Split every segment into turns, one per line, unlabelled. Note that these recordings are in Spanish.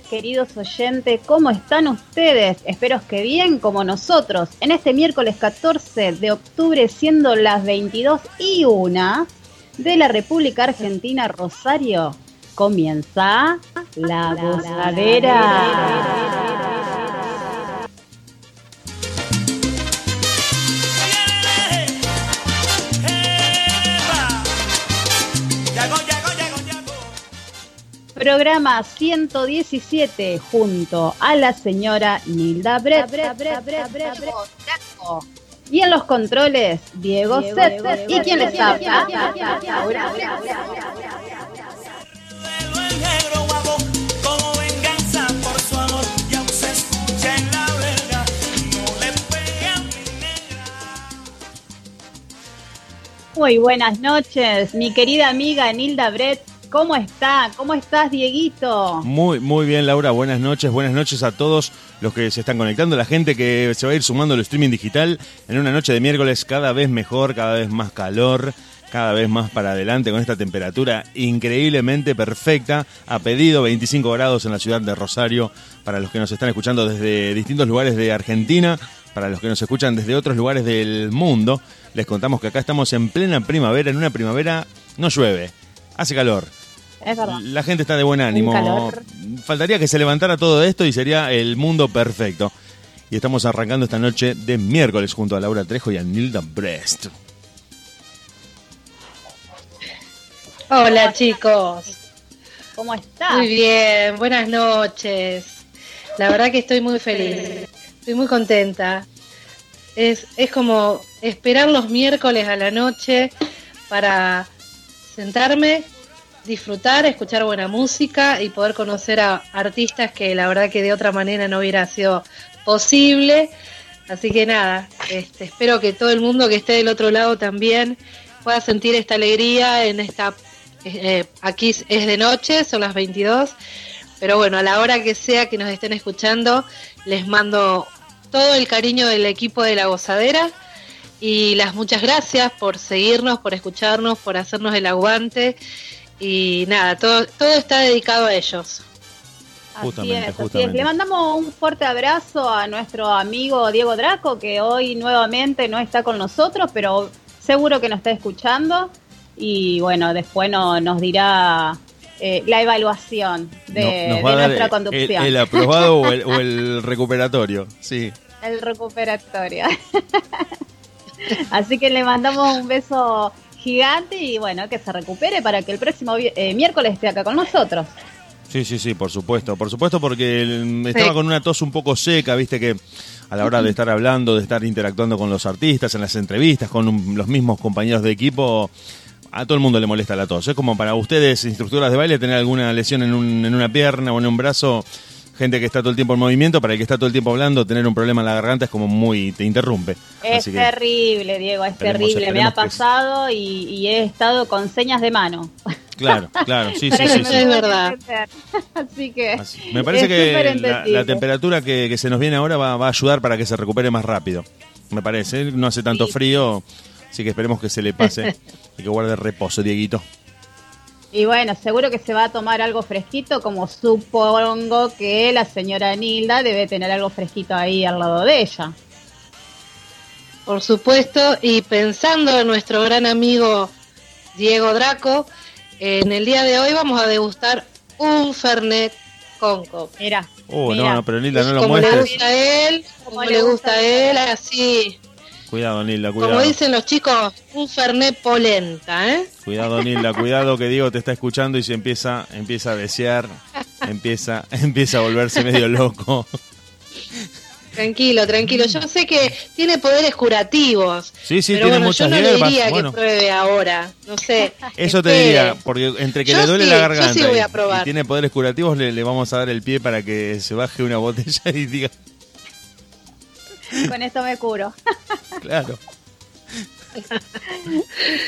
Queridos oyentes, ¿cómo están ustedes? Espero que bien como nosotros. En este miércoles 14 de octubre, siendo las 22 y 1 de la República Argentina, Rosario, comienza la gozadera. Programa 117 junto a la señora Nilda Brett. Y en los controles, Diego Set. ¿Y quién les habla? Muy buenas noches, mi querida amiga Nilda Brett ¿Cómo está? ¿Cómo estás, Dieguito?
Muy, muy bien, Laura. Buenas noches. Buenas noches a todos los que se están conectando, la gente que se va a ir sumando al streaming digital en una noche de miércoles cada vez mejor, cada vez más calor, cada vez más para adelante con esta temperatura increíblemente perfecta. Ha pedido 25 grados en la ciudad de Rosario para los que nos están escuchando desde distintos lugares de Argentina, para los que nos escuchan desde otros lugares del mundo. Les contamos que acá estamos en plena primavera, en una primavera no llueve, hace calor la gente está de buen ánimo. Faltaría que se levantara todo esto y sería el mundo perfecto. Y estamos arrancando esta noche de miércoles junto a Laura Trejo y a Nilda Brest.
Hola chicos.
¿Cómo estás?
Muy bien, buenas noches. La verdad que estoy muy feliz. Estoy muy contenta. Es, es como esperar los miércoles a la noche para sentarme disfrutar, escuchar buena música y poder conocer a artistas que la verdad que de otra manera no hubiera sido posible. Así que nada, este, espero que todo el mundo que esté del otro lado también pueda sentir esta alegría en esta... Eh, aquí es de noche, son las 22, pero bueno, a la hora que sea que nos estén escuchando, les mando todo el cariño del equipo de La Gozadera y las muchas gracias por seguirnos, por escucharnos, por hacernos el aguante y nada, todo, todo está dedicado a ellos.
Así es, así es. Le mandamos un fuerte abrazo a nuestro amigo Diego Draco, que hoy nuevamente no está con nosotros, pero seguro que nos está escuchando. Y bueno, después no, nos dirá eh, la evaluación de, nuestra conducción.
El, aprobado o, el, o el recuperatorio, sí.
El recuperatorio. Así que le mandamos un beso gigante y bueno, que se recupere para que el próximo eh, miércoles esté acá con nosotros.
Sí, sí, sí, por supuesto, por supuesto, porque estaba con una tos un poco seca, viste que a la hora de estar hablando, de estar interactuando con los artistas, en las entrevistas, con los mismos compañeros de equipo, a todo el mundo le molesta la tos. Es como para ustedes, instructoras de baile, tener alguna lesión en, un, en una pierna o en un brazo, gente que está todo el tiempo en movimiento, para el que está todo el tiempo hablando, tener un problema en la garganta es como muy, te interrumpe.
Es terrible, Diego, es terrible. Me ha pasado y, he estado con señas de mano.
Claro, claro, sí, sí, sí,
Es verdad. Así que.
Me parece que la, temperatura que, se nos viene ahora va, va, a ayudar para que se recupere más rápido. Me parece. No hace tanto frío, así que esperemos que se le pase y que guarde reposo, Dieguito.
Y bueno, seguro que se va a tomar algo fresquito, como supongo que la señora Nilda debe tener algo fresquito ahí al lado de ella.
Por supuesto, y pensando en nuestro gran amigo Diego Draco, en el día de hoy vamos a degustar un Fernet Conco.
Mira.
Oh, no, no, pero Nilda, no lo
como
muestres.
le gusta a él, como, le gusta a él, así.
Cuidado, Nilda, cuidado.
Como dicen los chicos, un Fernet polenta, ¿eh?
Cuidado, Nilda, cuidado que Diego te está escuchando y se empieza, empieza a desear, empieza, empieza a volverse medio loco.
Tranquilo, tranquilo. Yo sé que tiene poderes curativos.
Sí, sí,
pero
tiene
bueno,
muchas
yo no le diría
bueno.
que pruebe ahora. No sé.
Eso te diría, porque entre que
Yo
le duele
sí,
la
yo
garganta
sí voy a
y,
probar.
tiene poderes curativos, le, le vamos a dar el pie para que se baje una botella y diga,
Con esto me curo.
claro.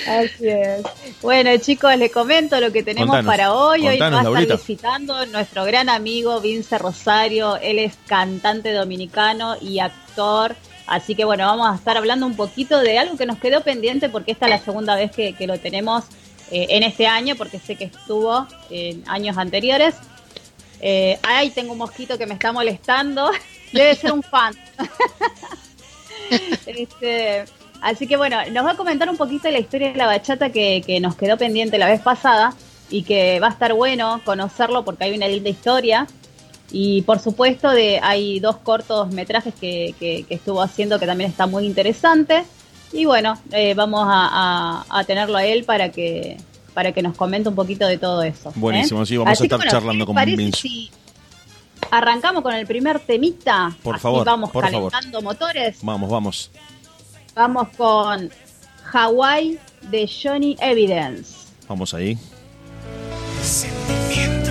Así es. Bueno, chicos, les comento lo que tenemos
Contanos,
para hoy. Hoy
contanos,
va a estar visitando nuestro gran amigo Vince Rosario. Él es cantante dominicano y actor. Así que bueno, vamos a estar hablando un poquito de algo que nos quedó pendiente porque esta es la segunda vez que, que lo tenemos eh, en este año, porque sé que estuvo en años anteriores. Eh, ay, tengo un mosquito que me está molestando. Debe ser un fan. Este, así que bueno, nos va a comentar un poquito la historia de la bachata que, que nos quedó pendiente la vez pasada y que va a estar bueno conocerlo porque hay una linda historia. Y por supuesto de, hay dos cortos metrajes que, que- que estuvo haciendo que también está muy interesante. Y bueno, eh, vamos a, a- a tenerlo a él para que para que nos comente un poquito de todo eso. ¿eh?
Buenísimo, sí, vamos a estar
bueno,
charlando
¿qué les
con Vince.
si arrancamos con el primer temita?
Por
Así
favor,
vamos
por favor.
calentando motores.
Vamos, vamos.
Vamos con Hawaii de Johnny Evidence.
Vamos ahí.
Sentimiento.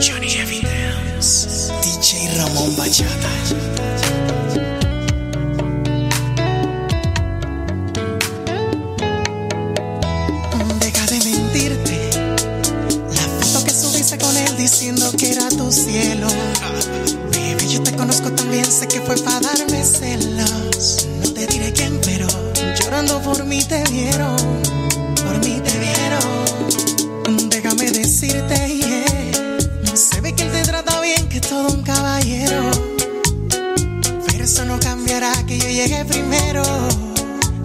Johnny Evidence. DJ Ramón Bachata. Diciendo que era tu cielo. Baby, yo te conozco también, sé que fue para darme celos. No te diré quién, pero llorando por mí te vieron. Por mí te vieron. Déjame decirte, yeah. Se ve que él te trata bien, que es todo un caballero. Pero eso no cambiará que yo llegue primero.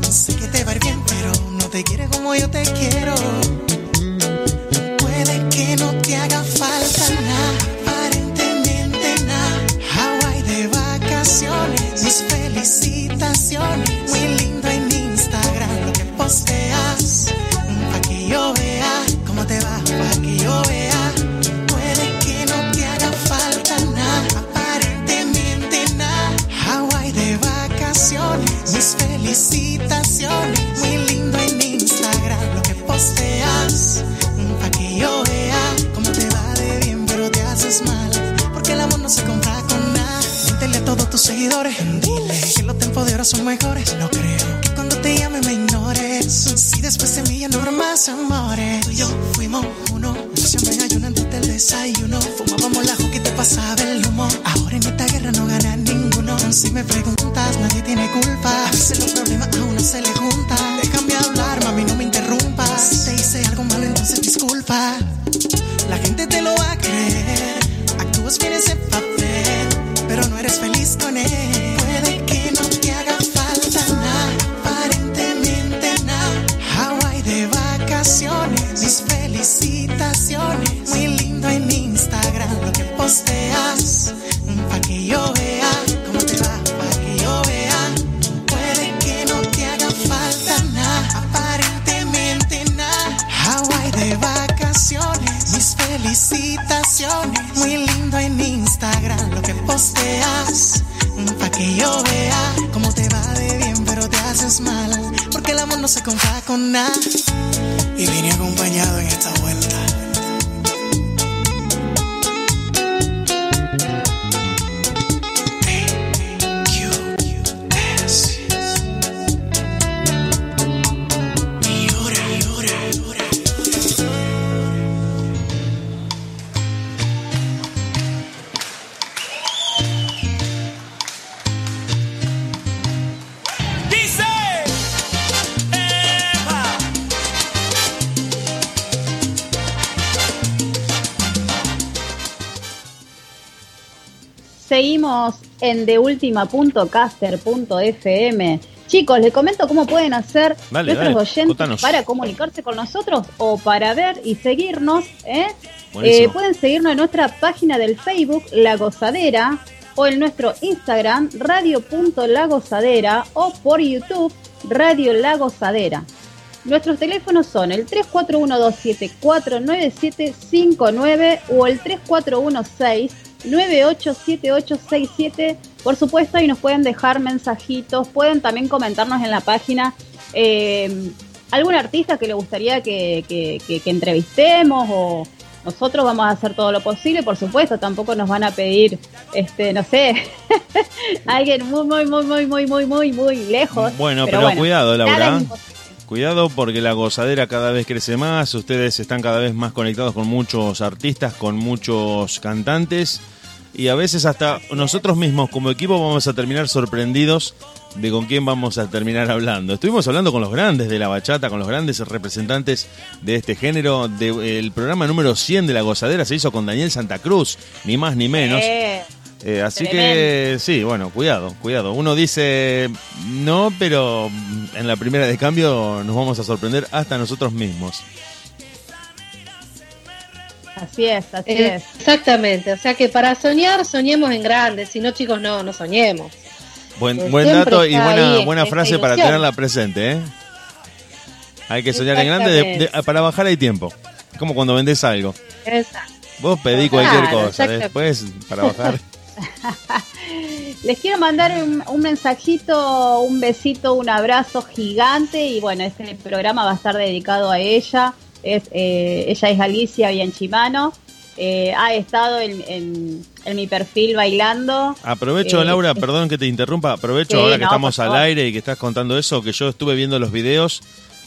Sé que te va bien, pero no te quiere como yo te quiero. Son mejores. No creo que cuando te llame me ignores. Si después de mí ya no habrá más amores. Tú y yo fuimos uno. Siempre ayuno antes del desayuno. Fumábamos la y te pasaba el humo. Ahora en esta guerra no gana ninguno. Si me preguntas, nadie tiene culpa. A veces los problemas a uno se le juntan. Déjame hablar, mami, no me interrumpas. Si te hice algo malo, entonces disculpa. La gente te lo va a creer. Actúas bien ese papel, pero no eres feliz con él. Con nada. Y vine acompañado en
deultima.caster.fm. Chicos, les comento cómo pueden hacer
Dale,
nuestros
dale,
oyentes
contanos.
para comunicarse con nosotros o para ver y seguirnos. ¿eh? Eh, pueden seguirnos en nuestra página del Facebook, La Gozadera, o en nuestro Instagram, radio.lagozadera, o por YouTube, Radio La Gozadera. Nuestros teléfonos son el 3412749759 o el 3416987867. Por supuesto, ahí nos pueden dejar mensajitos, pueden también comentarnos en la página eh, algún artista que le gustaría que, que entrevistemos o nosotros vamos a hacer todo lo posible, por supuesto, tampoco nos van a pedir, este, no sé, alguien muy, muy, muy, muy, muy, muy, muy, muy lejos.
Bueno, pero, cuidado, Laura. Cuidado porque la gozadera cada vez crece más, ustedes están cada vez más conectados con muchos artistas, con muchos cantantes y a veces hasta nosotros mismos como equipo vamos a terminar sorprendidos de con quién vamos a terminar hablando. Estuvimos hablando con los grandes de la bachata, con los grandes representantes de este género. El programa número 100 de La Gozadera se hizo con Daniel Santa Cruz, ni más ni menos. Eh, así que sí, bueno, cuidado, cuidado. Uno dice no, pero en la primera de cambio nos vamos a sorprender hasta nosotros mismos.
Así es, así es.
Exactamente, o sea que para soñar, soñemos en grande, si no chicos, no, no soñemos.
Buen, buen dato y buena, buena frase para tenerla presente, ¿eh? Hay que soñar en grande, para bajar hay tiempo, como cuando vendes algo. Exacto. Vos pedí cualquier cosa, después para bajar.
Les quiero mandar un, mensajito, un besito, un abrazo gigante y bueno, este programa va a estar dedicado a ella. Es, eh, ella es Alicia Bianchimano. Eh, ha estado en, mi perfil bailando.
Aprovecho, eh, Laura, perdón que te interrumpa, aprovecho ahora que estamos al aire y que estás contando eso, que yo estuve viendo los videos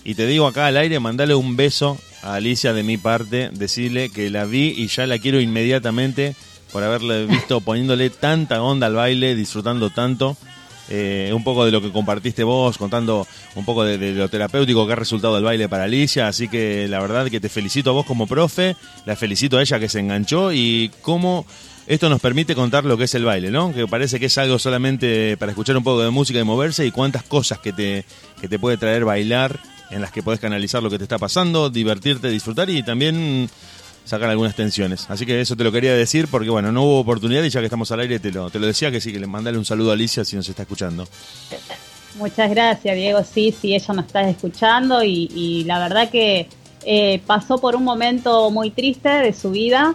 y te digo acá al aire, mandale un beso a Alicia de mi parte, decirle que la vi y ya la quiero inmediatamente por haberle visto poniéndole tanta onda al baile, disfrutando tanto. Eh, un poco de lo que compartiste vos, contando un poco de, lo terapéutico que ha resultado el baile para Alicia, así que la verdad que te felicito a vos como profe, la felicito a ella que se enganchó y cómo esto nos permite contar lo que es el baile, ¿no? Que parece que es algo solamente para escuchar un poco de música y moverse y cuántas cosas que te, que te puede traer bailar, en las que podés canalizar lo que te está pasando, divertirte, disfrutar y también sacar algunas tensiones. Así que eso te lo quería decir porque, bueno, no hubo oportunidad y ya que estamos al aire te lo, te lo decía que sí, que le mandale un saludo a Alicia si nos está escuchando.
Muchas gracias, Diego. Sí, sí, ella nos está escuchando y, la verdad que eh, pasó por un momento muy triste de su vida.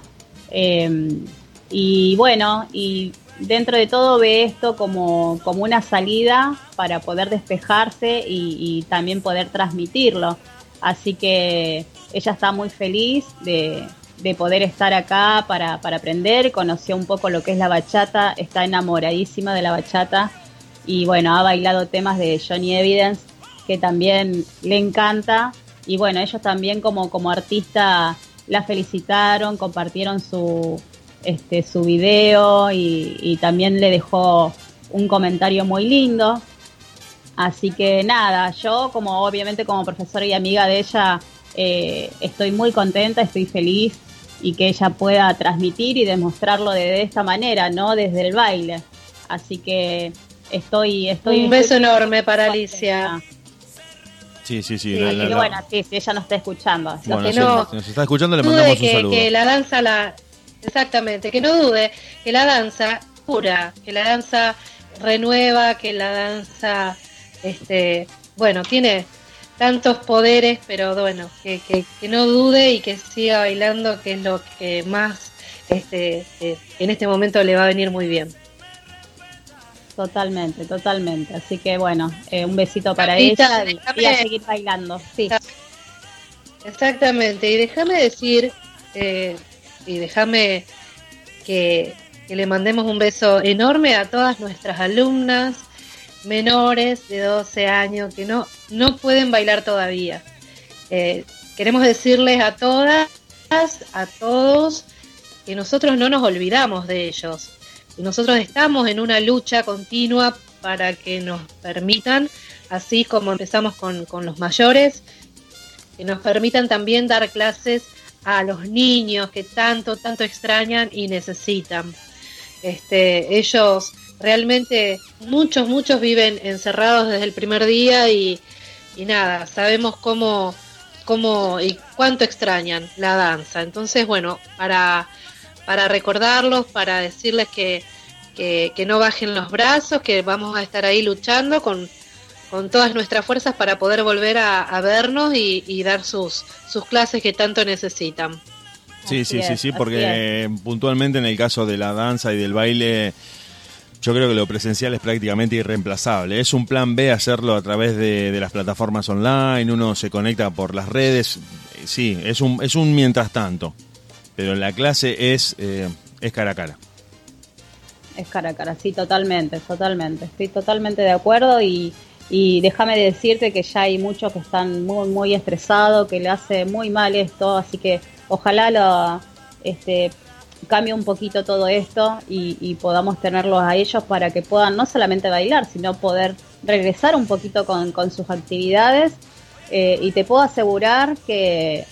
Em, y bueno, y dentro de todo ve esto como, como una salida para poder despejarse y, y también poder transmitirlo. Así que ella está muy feliz de, de poder estar acá para, para aprender, conoció un poco lo que es la bachata, está enamoradísima de la bachata. Y bueno, ha bailado temas de Johnny Evidence que también le encanta. Y bueno, ellos también como, como artista la felicitaron, compartieron su, este, su video y, también le dejó un comentario muy lindo. Así que nada, yo como obviamente como profesora y amiga de ella eh, estoy muy contenta, estoy feliz y que ella pueda transmitir y demostrarlo de, esta manera, no desde el baile. Así que estoy, estoy
un beso enorme para Alicia.
Sí, sí, sí.
bueno, sí, sí, ella nos está escuchando.
Bueno, que no, nos está escuchando, le mandamos un saludo.
Que la danza, la, exactamente, que no dude que la danza cura, que la danza renueva, que la danza, este, bueno, tiene tantos poderes, pero bueno, que, que, no dude y que siga bailando, que es lo que más este, eh, en este momento le va a venir muy bien.
Totalmente, totalmente. Así que bueno, eh, un besito para ella y, a seguir bailando. Sí.
Exactamente. Y déjame decir, eh, y déjame que, que le mandemos un beso enorme a todas nuestras alumnas, menores de 12 años que no, no pueden bailar todavía. Eh, queremos decirles a todas, a todos, que nosotros no nos olvidamos de ellos. Y nosotros estamos en una lucha continua para que nos permitan, así como empezamos con, con los mayores, que nos permitan también dar clases a los niños que tanto, tanto extrañan y necesitan. Este, ellos realmente muchos, muchos viven encerrados desde el primer día y, nada, sabemos cómo, cómo y cuánto extrañan la danza. Entonces, bueno, para, para recordarlos, para decirles que, que, no bajen los brazos, que vamos a estar ahí luchando con, con todas nuestras fuerzas para poder volver a, vernos y, dar sus, sus clases que tanto necesitan.
Sí, sí, sí, sí, porque puntualmente en el caso de la danza y del baile, yo creo que lo presencial es prácticamente irreemplazable. Es un plan B hacerlo a través de, las plataformas online, uno se conecta por las redes, sí, es un, es un mientras tanto, pero la clase es, eh, es cara a cara.
Es cara a cara, sí, totalmente, totalmente. Estoy totalmente de acuerdo y, y déjame decirte que ya hay muchos que están muy, muy estresados, que le hace muy mal esto, así que ojalá lo, este, cambie un poquito todo esto y, podamos tenerlos a ellos para que puedan no solamente bailar, sino poder regresar un poquito con, sus actividades. Eh, y te puedo asegurar que,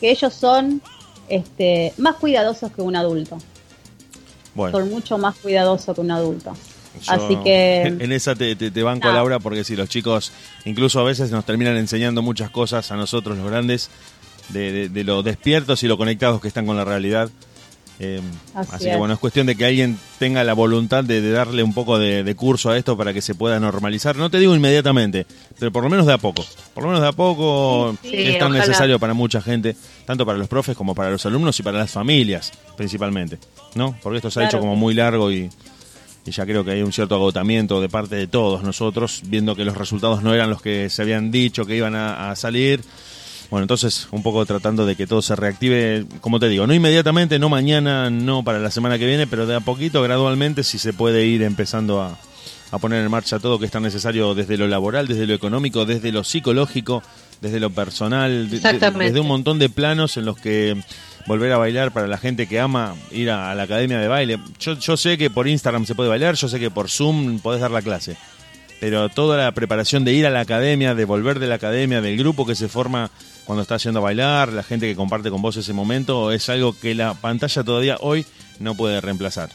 que ellos son este, más cuidadosos que un adulto. Son mucho más cuidadosos que un adulto. Así que.
En esa te, te, banco, Laura, porque si los chicos, incluso a veces nos terminan enseñando muchas cosas a nosotros, los grandes, de, de, lo despiertos y lo conectados que están con la realidad. Eh, así, que bueno, es cuestión de que alguien tenga la voluntad de, darle un poco de, curso a esto para que se pueda normalizar. No te digo inmediatamente, pero por lo menos de a poco. Por lo menos de a poco es tan necesario para mucha gente, tanto para los profes como para los alumnos y para las familias principalmente, ¿no? Porque esto se ha hecho como muy largo y, ya creo que hay un cierto agotamiento de parte de todos nosotros, viendo que los resultados no eran los que se habían dicho que iban a salir bueno, entonces un poco tratando de que todo se reactive, como te digo, no inmediatamente, no mañana, no para la semana que viene, pero de a poquito, gradualmente, si se puede ir empezando a, poner en marcha todo que es tan necesario desde lo laboral, desde lo económico, desde lo psicológico, desde lo personal, desde un montón de planos en los que volver a bailar para la gente que ama ir a, la academia de baile. Yo, yo sé que por Instagram se puede bailar, yo sé que por Zoom podés dar la clase pero toda la preparación de ir a la academia, de volver de la academia, del grupo que se forma cuando está haciendo a bailar, la gente que comparte con vos ese momento, es algo que la pantalla todavía hoy no puede reemplazar.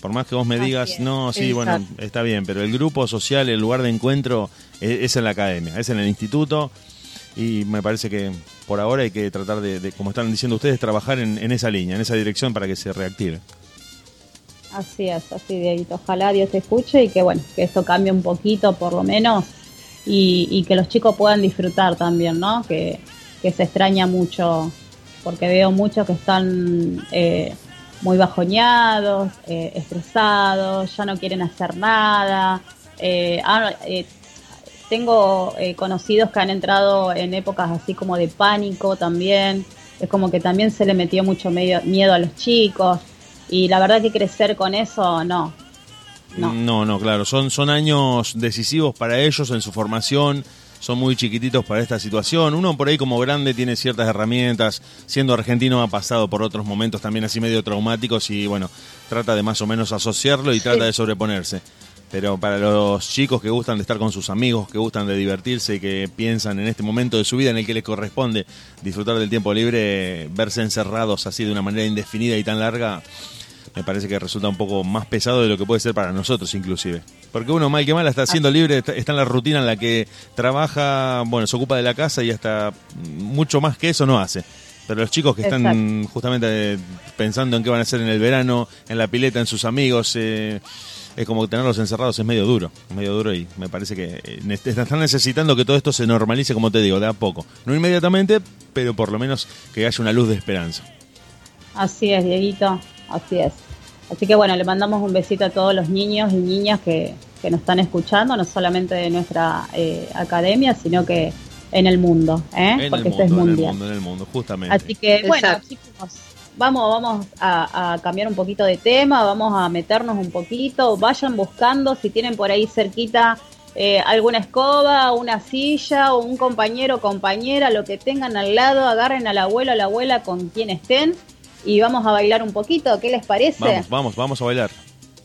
Por más que vos me digas, no, sí, bueno, está bien, pero el grupo social, el lugar de encuentro es, en la academia, es en el instituto y me parece que por ahora hay que tratar de, como están diciendo ustedes, trabajar en, en esa línea, en esa dirección para que se reactive.
Así es, así de Ojalá Dios te escuche y que bueno, que esto cambie un poquito por lo menos y, que los chicos puedan disfrutar también, ¿no? Que, se extraña mucho, porque veo muchos que están eh, muy bajoñados, eh, estresados, ya no quieren hacer nada. Eh, tengo conocidos que han entrado en épocas así como de pánico también. Es como que también se le metió mucho miedo a los chicos y la verdad que crecer con eso, no.
No, no, claro. Son, son años decisivos para ellos en su formación. Son muy chiquititos para esta situación. Uno por ahí como grande tiene ciertas herramientas. Siendo argentino ha pasado por otros momentos también así medio traumáticos y bueno, trata de más o menos asociarlo y trata de sobreponerse. Pero para los chicos que gustan de estar con sus amigos, que gustan de divertirse y que piensan en este momento de su vida en el que les corresponde disfrutar del tiempo libre, verse encerrados así de una manera indefinida y tan larga, me parece que resulta un poco más pesado de lo que puede ser para nosotros inclusive. Porque uno mal que mal está siendo libre, está, en la rutina en la que trabaja, bueno, se ocupa de la casa y hasta mucho más que eso no hace. Pero los chicos que están justamente pensando en qué van a hacer en el verano, en la pileta, en sus amigos, eh, es como tenerlos encerrados es medio duro, medio duro y me parece que eh, están necesitando que todo esto se normalice, como te digo, de a poco. No inmediatamente, pero por lo menos que haya una luz de esperanza.
Así es, Dieguito. Así es. Así que bueno, le mandamos un besito a todos los niños y niñas que, que nos están escuchando, no solamente de nuestra eh, academia, sino que en el mundo, ¿eh? porque este es mundial.
En el mundo, justamente.
Así que bueno, chicos, vamos, vamos a, cambiar un poquito de tema, vamos a meternos un poquito, vayan buscando si tienen por ahí cerquita eh, alguna escoba, una silla o un compañero o compañera, lo que tengan al lado, agarren al abuelo o la abuela con quien estén y vamos a bailar un poquito. ¿Qué les parece?
Vamos, vamos, vamos a bailar.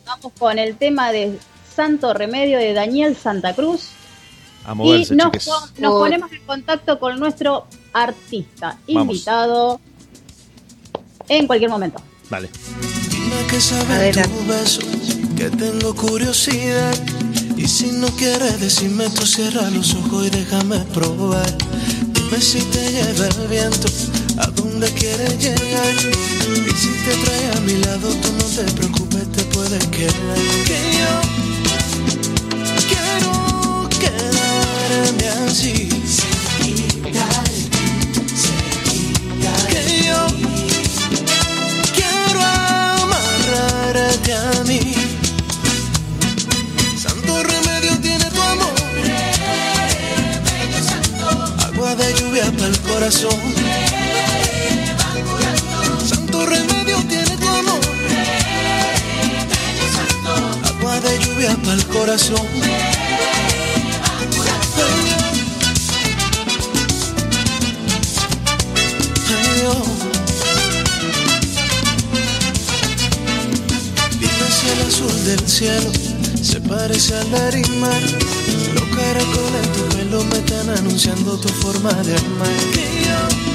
Vamos con el tema de Santo Remedio de Daniel Santa Cruz.
A moverse,
y nos, nos ponemos en contacto con nuestro artista invitado en cualquier momento.
Vale.
Dime que sabe tu beso, que tengo curiosidad. Y si no quieres decirme, tú cierra los ojos y déjame probar
Dime si te lleva el viento, a dónde quieres llegar. Y si te trae a mi lado, tú no te preocupes, te puedes quedar. Que yo quiero quedarme así. Que yo quiero amarrarte a mí. Santo remedio tiene tu amor. Agua de lluvia para el corazón. Remedio tiene tu amor. Agua de lluvia para el corazón. Ay, Dios. Dime si el azul del cielo se parece al mar. Los caracoles en tu pelo me están anunciando tu forma de amar.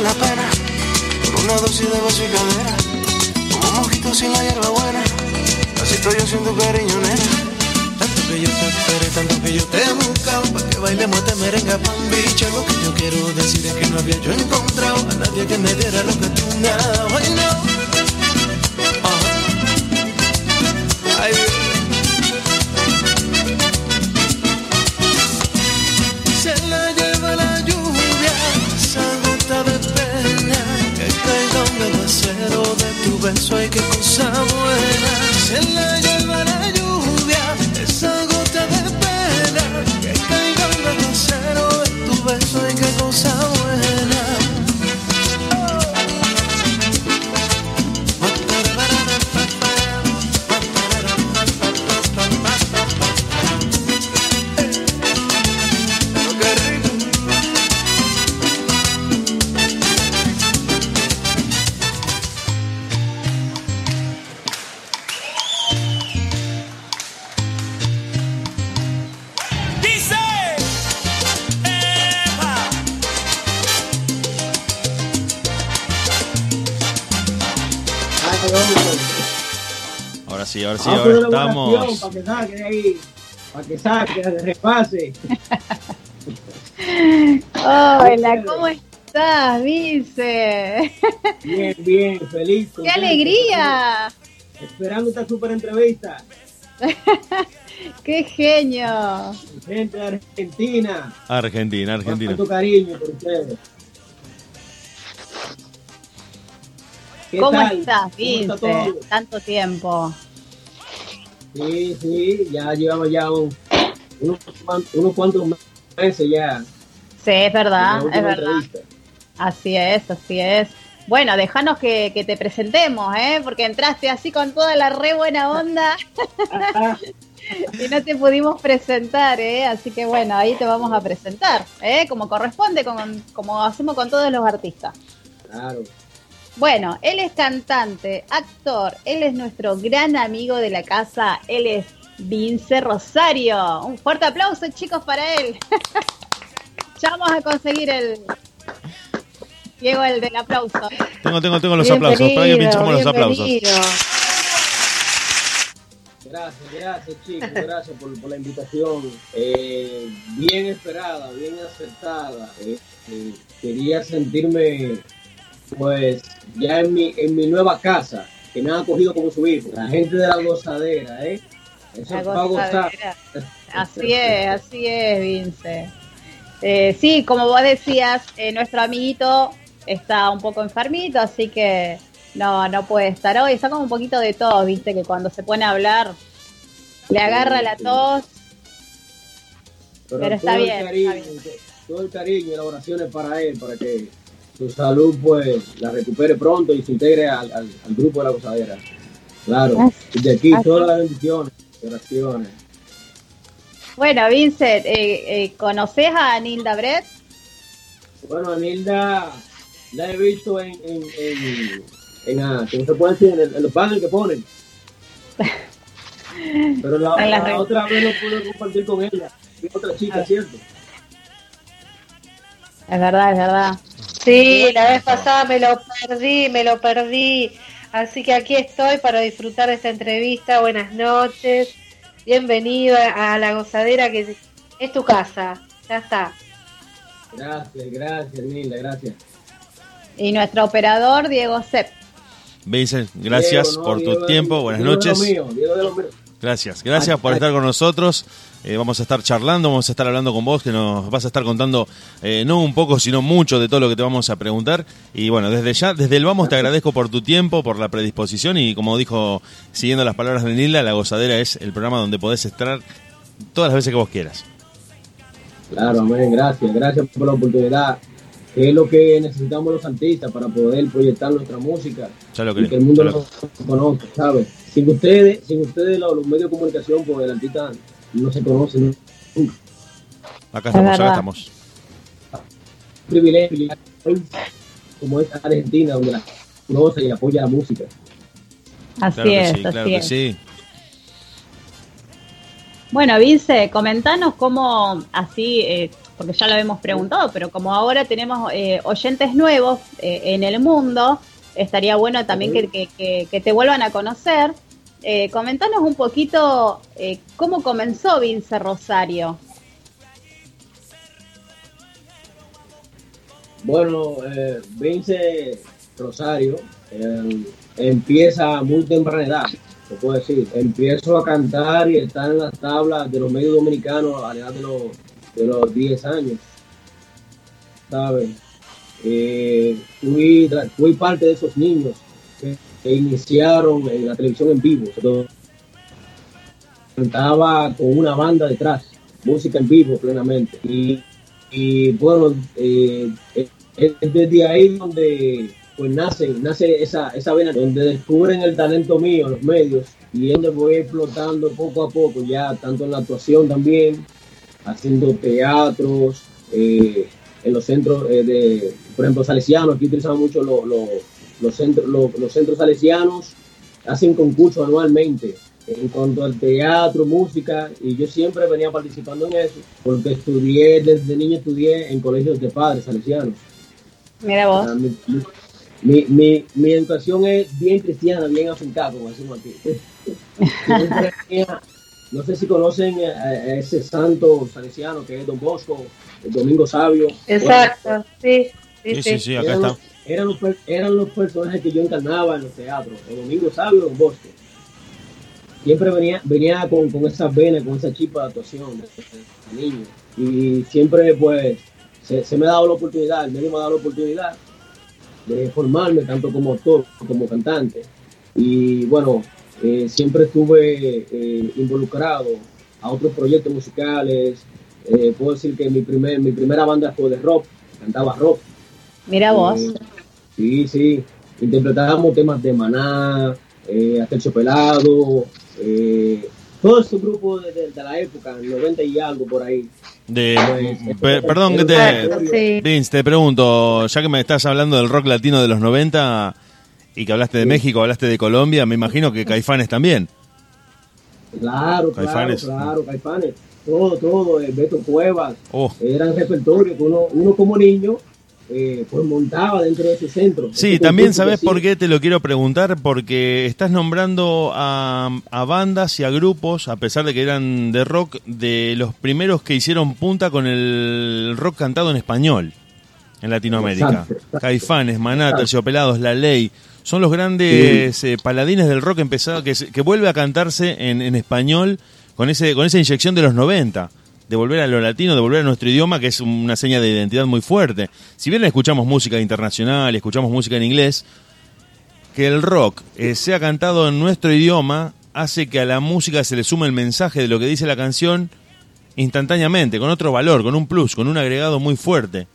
la pena. Con una dosis de beso y cadera. Como un mojito sin la hierba buena. Así estoy yo sin tu cariño, nena. Tanto que yo te esperé, tanto que yo te he buscado para que bailemos este merengue pan bicho. Lo que yo quiero decir es que no había yo encontrado a nadie que me diera lo que tú me has beso. Ay, qué cosa buena. Se la
Ahora sí, ahora sí,
Vamos a
ahora
hacer una oración
estamos.
Para que saque de ahí, para que saque, repase.
Hola, ¿cómo estás, Vince?
Bien, bien, feliz.
¡Qué alegría!
Esperando esta super entrevista.
¡Qué genio!
Gente de Argentina.
Argentina,
Con
Argentina.
tanto cariño por ustedes. ¿Qué
¿Cómo
tal?
estás,
¿Cómo está
Vince? Tanto tiempo.
Sí, sí, ya llevamos ya un- unos, unos cuantos meses ya.
Sí, es verdad, es verdad.
entrevista.
Así es, así es. Bueno, déjanos que, que te presentemos, ¿eh? Porque entraste así con toda la re buena onda y no te pudimos presentar, ¿eh? Así que bueno, ahí te vamos a presentar, ¿eh? Como corresponde, como, como hacemos con todos los artistas.
Claro.
Bueno, él es cantante, actor, él es nuestro gran amigo de la casa, él es Vince Rosario. Un fuerte aplauso, chicos, para él. ya vamos a conseguir el. Diego, el del aplauso.
Tengo, tengo, tengo los aplausos. Para que pinchamos los aplausos.
bienvenido.
Gracias, gracias chicos, gracias por, por la invitación. Eh, bien esperada, bien acertada. Eh, eh, quería sentirme pues ya en mi, en mi nueva casa, que me han acogido como su hijo. La gente de la gozadera, ¿eh? Eso
La gozadera. Así es, así es, Vince. Eh, sí, como vos decías, eh, nuestro amiguito está un poco enfermito, así que no, no puede estar hoy. Está como un poquito de tos, viste, que cuando se pone a hablar le agarra la tos. Pero está
todo
bien,
El cariño,
está
Todo el cariño y las oraciones para él, para que su salud pues la recupere pronto y se integre al, al- al grupo de la gozadera. Claro, y de aquí todas las bendiciones, oraciones.
Bueno, Vincent, eh, eh, ¿conoces a Nilda Brett?
Bueno, a Nilda la he visto en, en, en, en, ah, ¿cómo se puede decir? En, los paneles que ponen. Pero la,
En la
la
red.
otra vez no pude compartir con ella. Y otra chica, ¿cierto?
Es verdad, es verdad.
Sí, la vez pasada me lo perdí, me lo perdí. Así que aquí estoy para disfrutar de esta entrevista. Buenas noches. Bienvenido a, la gozadera que es tu casa. Ya está.
Gracias, gracias, Nilda, gracias.
Y nuestro operador, Diego Sepp.
Vincent, gracias
Diego, no,
por
Diego
tu
de-
tiempo, buenas
Diego de lo
noches.
mío, Diego de lo mío.
Gracias, gracias por estar con nosotros. Eh, vamos a estar charlando, vamos a estar hablando con vos, que nos vas a estar contando eh, no un poco, sino mucho de todo lo que te vamos a preguntar. Y bueno, desde ya, desde el vamos, te agradezco por tu tiempo, por la predisposición y como dijo, siguiendo las palabras de Nilda, La Gozadera es el programa donde podés estar todas las veces que vos quieras.
Claro, amén, gracias, gracias por la oportunidad. Que es lo que necesitamos los artistas para poder proyectar nuestra música y que el mundo
ya lo-
nos conozca, ¿sabes? Sin ustedes, sin ustedes los, los medios de comunicación, pues el artista no se conoce, ¿no? un
Acá estamos, acá estamos.
privilegio como es Argentina, donde la conoce y apoya la música.
Así
Claro que
es,
sí,
así
claro que
es.
sí.
Bueno, Vince, comentanos cómo, así, eh, porque ya lo habíamos preguntado, pero como ahora tenemos eh, oyentes nuevos eh, en el mundo, estaría bueno también que, que- que- que te vuelvan a conocer. Eh, comentanos un poquito eh, cómo comenzó Vince Rosario.
Bueno, eh, Vince Rosario eh, empieza a muy temprana edad, se puede decir. Empiezo a cantar y estar en las tablas de los medios dominicanos a la edad de los, de los 10 años. ¿Sabes? Eh, fui, fui parte de esos niños que, iniciaron en la televisión en vivo. Cantaba con una banda detrás, música en vivo plenamente. Y, bueno, eh, es es desde ahí donde pues nace, nace esa, esa vena, donde descubren el talento mío, los medios, y donde voy explotando poco a poco, ya tanto en la actuación también, haciendo teatros, eh, en los centros eh, de, por ejemplo, salesianos, aquí utilizamos mucho lo- lo- los, centros, lo- los centros salesianos, hacen concursos anualmente en cuanto al teatro, música, y yo siempre venía participando en eso, porque estudié, desde niño estudié en colegios de padres salesianos.
Mira vos.
Ah, mi, mi, mi, mi educación es bien cristiana, bien afincada, como decimos aquí. No sé si conocen a, a ese santo salesiano que es Don Bosco, el Domingo Sabio.
Exacto, sí, sí,
Sí,
sí.
sí, sí, acá
eran,
está.
los, eran, los, eran los personajes que yo encarnaba en los teatros, el Domingo Sabio y Don Bosco. Siempre venía, venía con, con esa vena, con esa chispa de actuación de, de- de niño. Y siempre, pues, se, se me ha dado la oportunidad, el medio me ha dado la oportunidad de formarme tanto como actor como cantante. Y bueno, eh, siempre estuve eh, involucrado a otros proyectos musicales. Eh, puedo decir que mi, primer, mi primera banda fue de rock, cantaba rock.
Mira vos.
Eh, sí, sí. Interpretábamos temas de Maná, eh, Pelado, eh, todo ese grupo de, de- de la época, 90 y algo por ahí.
De,
Pues,
pe- perdón que te...
Sí.
Vince, te pregunto, ya que me estás hablando del rock latino de los 90 y que hablaste de México, hablaste de Colombia, me imagino que Caifanes también.
Claro, claro,
Caifanes.
claro, Caifanes. Todo, todo, eh, Beto Cuevas.
Oh.
Eran repertorio que uno, uno como niño eh, pues montaba dentro de ese centro.
Sí, también sabes por qué te lo quiero preguntar, porque estás nombrando a, a bandas y a grupos, a pesar de que eran de rock, de los primeros que hicieron punta con el rock cantado en español en Latinoamérica.
Exacto, exacto.
Caifanes, Maná. Terciopelados, La Ley, son los grandes eh, paladines del rock empezado que, vuelve a cantarse en, en español con ese con esa inyección de los 90 de volver a lo latino, de volver a nuestro idioma, que es una seña de identidad muy fuerte. Si bien escuchamos música internacional, escuchamos música en inglés, que el rock eh, sea cantado en nuestro idioma hace que a la música se le sume el mensaje de lo que dice la canción instantáneamente, con otro valor, con un plus, con un agregado muy fuerte.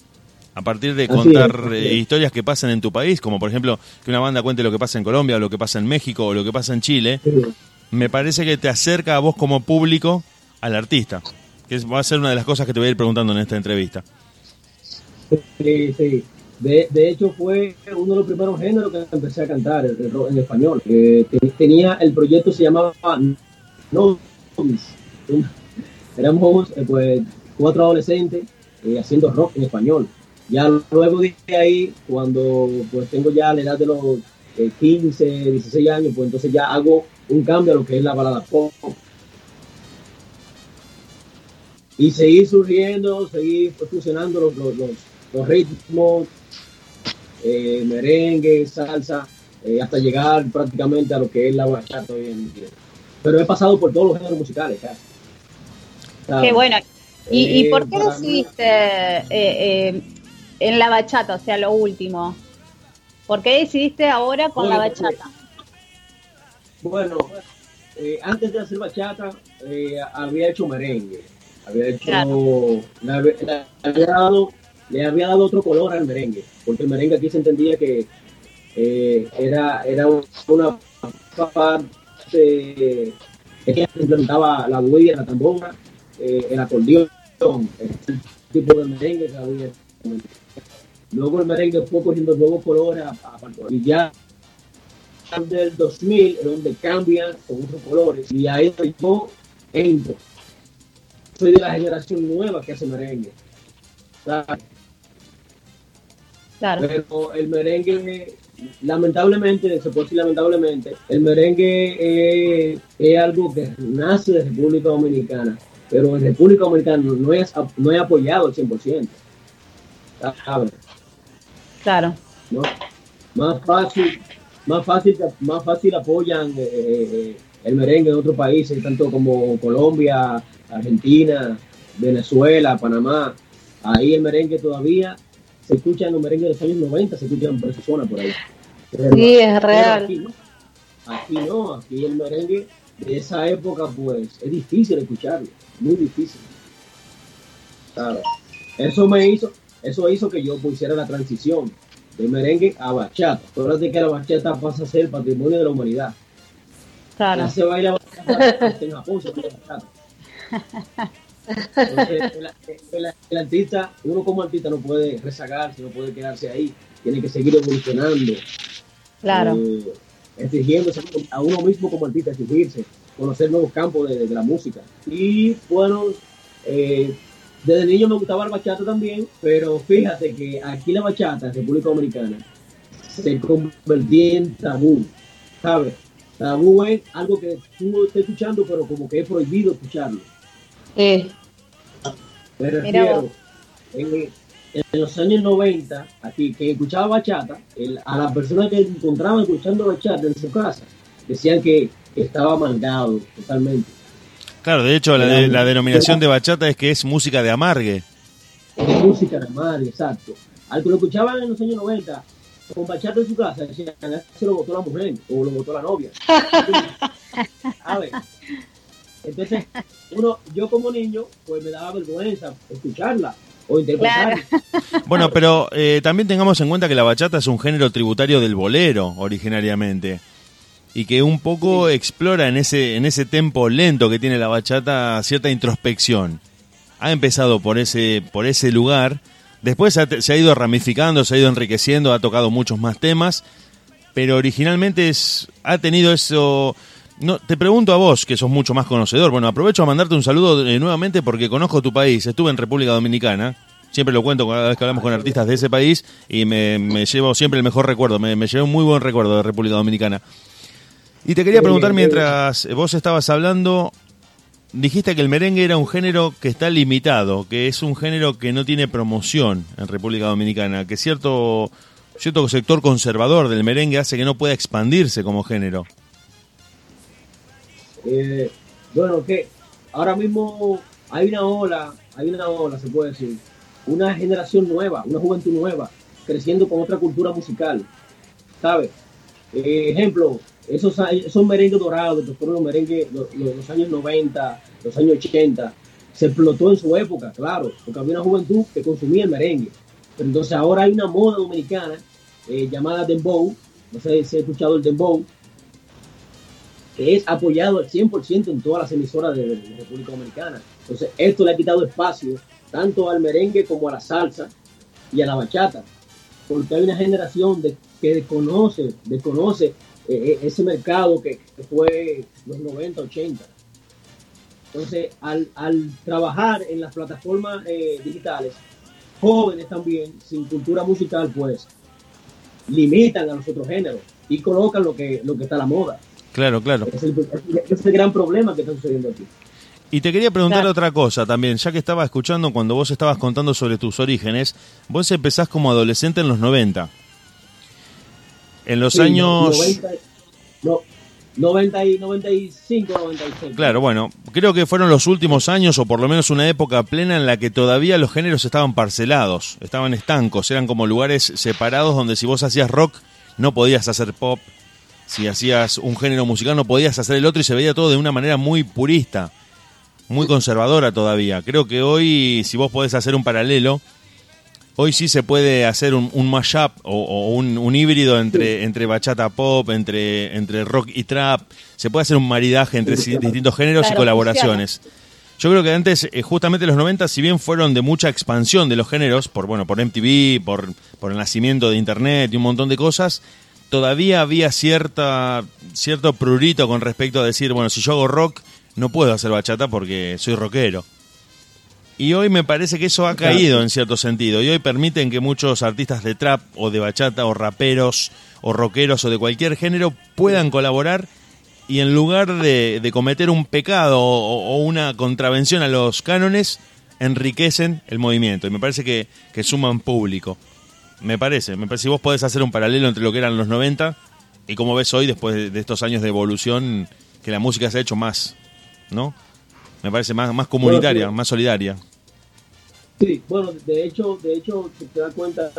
A partir de
Así
contar
es, así
eh,
es.
historias que pasan en tu país, como por ejemplo que una banda cuente lo que pasa en Colombia, o lo que pasa en México, o lo que pasa en Chile,
Sí.
me parece que te acerca a vos como público al artista. que va a ser una de las cosas que te voy a ir preguntando en esta entrevista.
Sí, sí. De, de hecho, fue uno de los primeros géneros que empecé a cantar el, rock en español. Eh, tenía el proyecto, se llamaba No Éramos eh, pues, cuatro adolescentes eh, haciendo rock en español. Ya luego de ahí, cuando pues tengo ya la edad de los 15, 16 años, pues entonces ya hago un cambio a lo que es la balada pop. Y seguir surgiendo, seguir fusionando los, los, los, ritmos, eh, merengue, salsa, eh, hasta llegar prácticamente a lo que es la bachata hoy en día. Pero he pasado por todos los géneros musicales.
Qué bueno. ¿Y, por qué eh, decidiste en la bachata, o sea, lo último? ¿Por qué decidiste ahora con la bachata?
Bueno, eh, antes de hacer bachata, eh, había hecho merengue. Había hecho. Le, había dado, le, había dado, otro color al merengue. Porque el merengue aquí se entendía que eh, era, era una parte que implementaba la huella, la tambora, el acordeón, el tipo de merengue que había. Luego el merengue fue cogiendo nuevos colores a, y ya del 2000 es donde cambian con otros colores y ahí yo entro. Soy de la generación nueva que hace merengue. Claro. Pero el merengue, lamentablemente, se puede decir lamentablemente, el merengue es, algo que nace de República Dominicana, pero en República Dominicana no es, no es apoyado al 100%. ¿sabes?
Claro.
¿no? Más fácil, más fácil, más fácil apoyan eh, eh, el merengue en otros países, tanto como Colombia, Argentina, Venezuela, Panamá. Ahí el merengue todavía se escucha en los merengues de los años 90, se escuchan por esa zona por ahí.
sí, es real.
Aquí no, aquí el merengue de esa época, pues es difícil escucharlo, muy difícil. Claro. Eso me hizo, eso hizo que yo pusiera la transición de merengue a bachata. de que la bachata pasa a ser patrimonio de la humanidad. Claro. se baila bachata en Japón, se bachata. Entonces, el, artista, uno como artista no puede rezagarse, no puede quedarse ahí, tiene que seguir evolucionando.
Claro. Eh,
exigiéndose a uno mismo como artista, exigirse, conocer nuevos campos de, de la música. Y bueno, eh, desde niño me gustaba la bachata también, pero fíjate que aquí la bachata en República Dominicana se convirtió en tabú, ¿sabes? Tabú es algo que tú estás escuchando, pero como que es prohibido escucharlo.
Eh.
Me refiero, en, los años 90, aquí, que escuchaba bachata, a las personas que encontraban escuchando bachata en su casa, decían que estaba mangado totalmente
Claro, de hecho, la, denominación de bachata es que es música de amargue.
Es música de amargue, exacto. Al que lo escuchaban en los años 90, con bachata en su casa, decían, se lo votó la mujer o lo votó la novia. A ver. Entonces, uno, yo como niño, pues me daba vergüenza escucharla o interpretarla.
Bueno, pero eh, también tengamos en cuenta que la bachata es un género tributario del bolero originariamente y que un poco explora en ese, en ese tempo lento que tiene la bachata cierta introspección. Ha empezado por ese, por ese lugar, después se ha ido ramificando, se ha ido enriqueciendo, ha tocado muchos más temas, pero originalmente es, ha tenido eso... No, te pregunto a vos, que sos mucho más conocedor. Bueno, aprovecho a mandarte un saludo eh, nuevamente porque conozco tu país. Estuve en República Dominicana. Siempre lo cuento cada vez que hablamos con artistas de ese país y me, llevo siempre el mejor recuerdo. Me, me llevo un muy buen recuerdo de República Dominicana. Y te quería preguntar mientras vos estabas hablando, dijiste que el merengue era un género que está limitado, que es un género que no tiene promoción en República Dominicana, que cierto, cierto sector conservador del merengue hace que no pueda expandirse como género.
Eh, bueno, que ahora mismo hay una ola, hay una ola, se puede decir, una generación nueva, una juventud nueva, creciendo con otra cultura musical, ¿sabes? Eh, ejemplo, esos, esos merengues dorados, que fueron los merengues los, los, años 90, los años 80, se explotó en su época, claro, porque había una juventud que consumía el merengue. Pero entonces ahora hay una moda dominicana eh, llamada dembow, no sé si he escuchado el dembow, que es apoyado al 100% en todas las emisoras de, la República Dominicana. Entonces, esto le ha quitado espacio tanto al merengue como a la salsa y a la bachata, porque hay una generación de, que desconoce, desconoce eh, ese mercado que, fue los 90, 80. Entonces, al, trabajar en las plataformas eh, digitales, jóvenes también, sin cultura musical, pues limitan a los otros géneros y colocan lo que, lo que está a la moda.
Claro, claro.
Es el, es el gran problema que está sucediendo aquí.
Y te quería preguntar otra cosa también, ya que estaba escuchando cuando vos estabas contando sobre tus orígenes, vos empezás como adolescente en los 90. En los años...
90, y 95, 96.
Claro, bueno, creo que fueron los últimos años o por lo menos una época plena en la que todavía los géneros estaban parcelados, estaban estancos, eran como lugares separados donde si vos hacías rock no podías hacer pop, si hacías un género musical no podías hacer el otro y se veía todo de una manera muy purista, muy conservadora todavía. Creo que hoy, si vos podés hacer un paralelo, hoy sí se puede hacer un, un mashup o, un, híbrido entre, entre bachata pop, entre, entre rock y trap. Se puede hacer un maridaje entre distintos géneros y colaboraciones. Yo creo que antes, eh, justamente los 90, si bien fueron de mucha expansión de los géneros, por bueno, por MTV, por, por el nacimiento de internet y un montón de cosas, todavía había cierta, cierto prurito con respecto a decir, bueno, si yo hago rock, no puedo hacer bachata porque soy rockero. Y hoy me parece que eso ha caído en cierto sentido. Y hoy permiten que muchos artistas de trap o de bachata o raperos o rockeros o de cualquier género puedan colaborar y en lugar de, cometer un pecado o, una contravención a los cánones, enriquecen el movimiento. Y me parece que, que suman público. Me parece, me parece. Si vos podés hacer un paralelo entre lo que eran los 90 y cómo ves hoy, después de, estos años de evolución, que la música se ha hecho más, ¿no? Me parece más, más comunitaria, más solidaria.
Sí, bueno, de hecho, de hecho, si te das cuenta,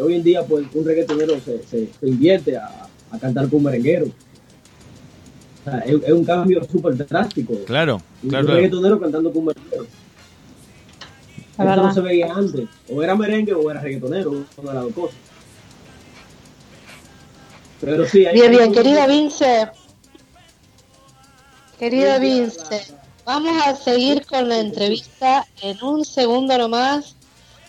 hoy en día, pues, un reggaetonero se, se, invierte a, cantar con merenguero. O sea, es, un cambio súper drástico.
Claro, claro.
Un reggaetonero cantando con merenguero. Eso no se veía antes. O era merengue o era reggaetonero, una de las dos cosas.
Pero sí, bien, bien, querida Vince. Querida Vince, vamos a seguir con la entrevista en un segundo nomás.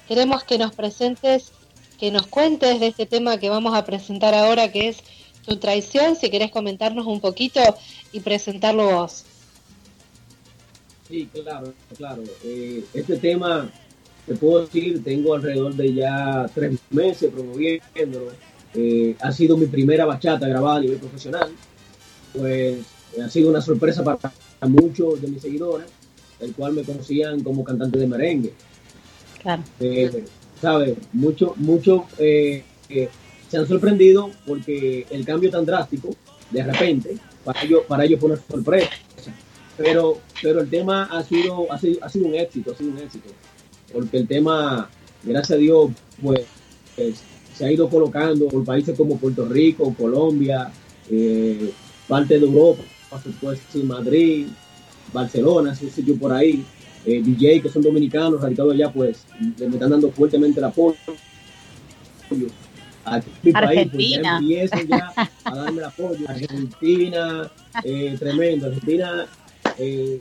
Queremos que nos presentes, que nos cuentes de este tema que vamos a presentar ahora, que es tu traición. Si querés comentarnos un poquito y presentarlo vos.
Sí, claro, claro. Eh, este tema, te puedo decir, tengo alrededor de ya tres meses promoviéndolo. Eh, ha sido mi primera bachata grabada a nivel profesional. Pues ha sido una sorpresa para muchos de mis seguidores, el cual me conocían como cantante de merengue.
Claro.
Eh, ¿Sabes? Muchos mucho, se han sorprendido porque el cambio tan drástico, de repente, para ellos, para ellos fue una sorpresa pero, pero el tema ha sido, ha sido, ha sido un éxito, ha sido un éxito. Porque el tema, gracias a Dios, pues, pues se ha ido colocando por países como Puerto Rico, Colombia, eh, parte de Europa, por supuesto, Madrid, Barcelona, ese sitio por ahí. Eh, DJ que son dominicanos, radicados allá, pues le están dando fuertemente el apoyo. País, pues, ya ya a darme el apoyo. Argentina, eh, tremendo. Argentina eh,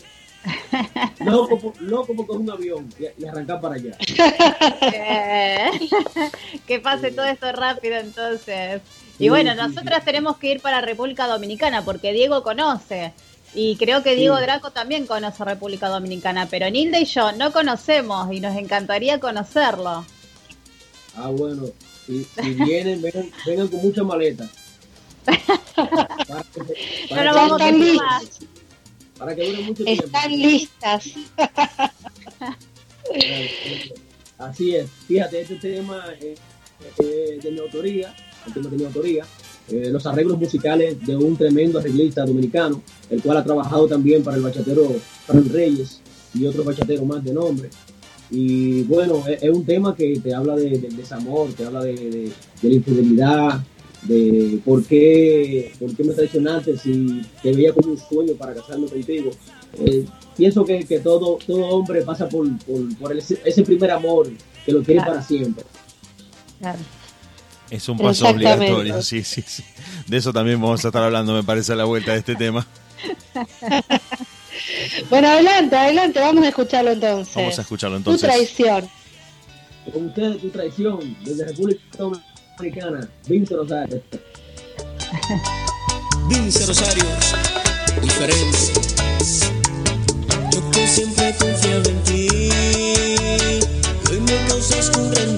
loco, loco por un avión y, arrancar para allá.
que pase todo esto rápido entonces. Y bueno, nosotras tenemos que ir para República Dominicana porque Diego conoce. Y creo que Diego Draco también conoce República Dominicana, pero Nilda y yo no conocemos y nos encantaría conocerlo.
Ah, bueno, si, vienen, vengan, con mucha maleta.
no nos vamos a
para que dure mucho
tiempo. Están listas.
Así es. Fíjate, este tema es de mi autoría, el tema de mi autoría. Eh, los arreglos musicales de un tremendo arreglista dominicano, el cual ha trabajado también para el bachatero Fran Reyes y otros bachateros más de nombre. Y bueno, es, un tema que te habla de, desamor, te habla de, de, la infidelidad, de por qué, por qué me traicionaste si te veía como un sueño para casarme contigo. Eh, pienso que, que, todo, todo hombre pasa por, por, ese, primer amor que lo quiere para siempre.
Claro.
Es un paso obligatorio, sí, sí, sí. De eso también vamos a estar hablando, me parece, a la vuelta de este tema.
bueno, adelante, adelante, vamos a escucharlo entonces.
Vamos a escucharlo entonces.
Tu traición.
Con ustedes, tu traición, desde República Dominicana, Vince Rosario.
Vince Rosario, diferente. Yo que siempre confiaba en ti, hoy me causas un gran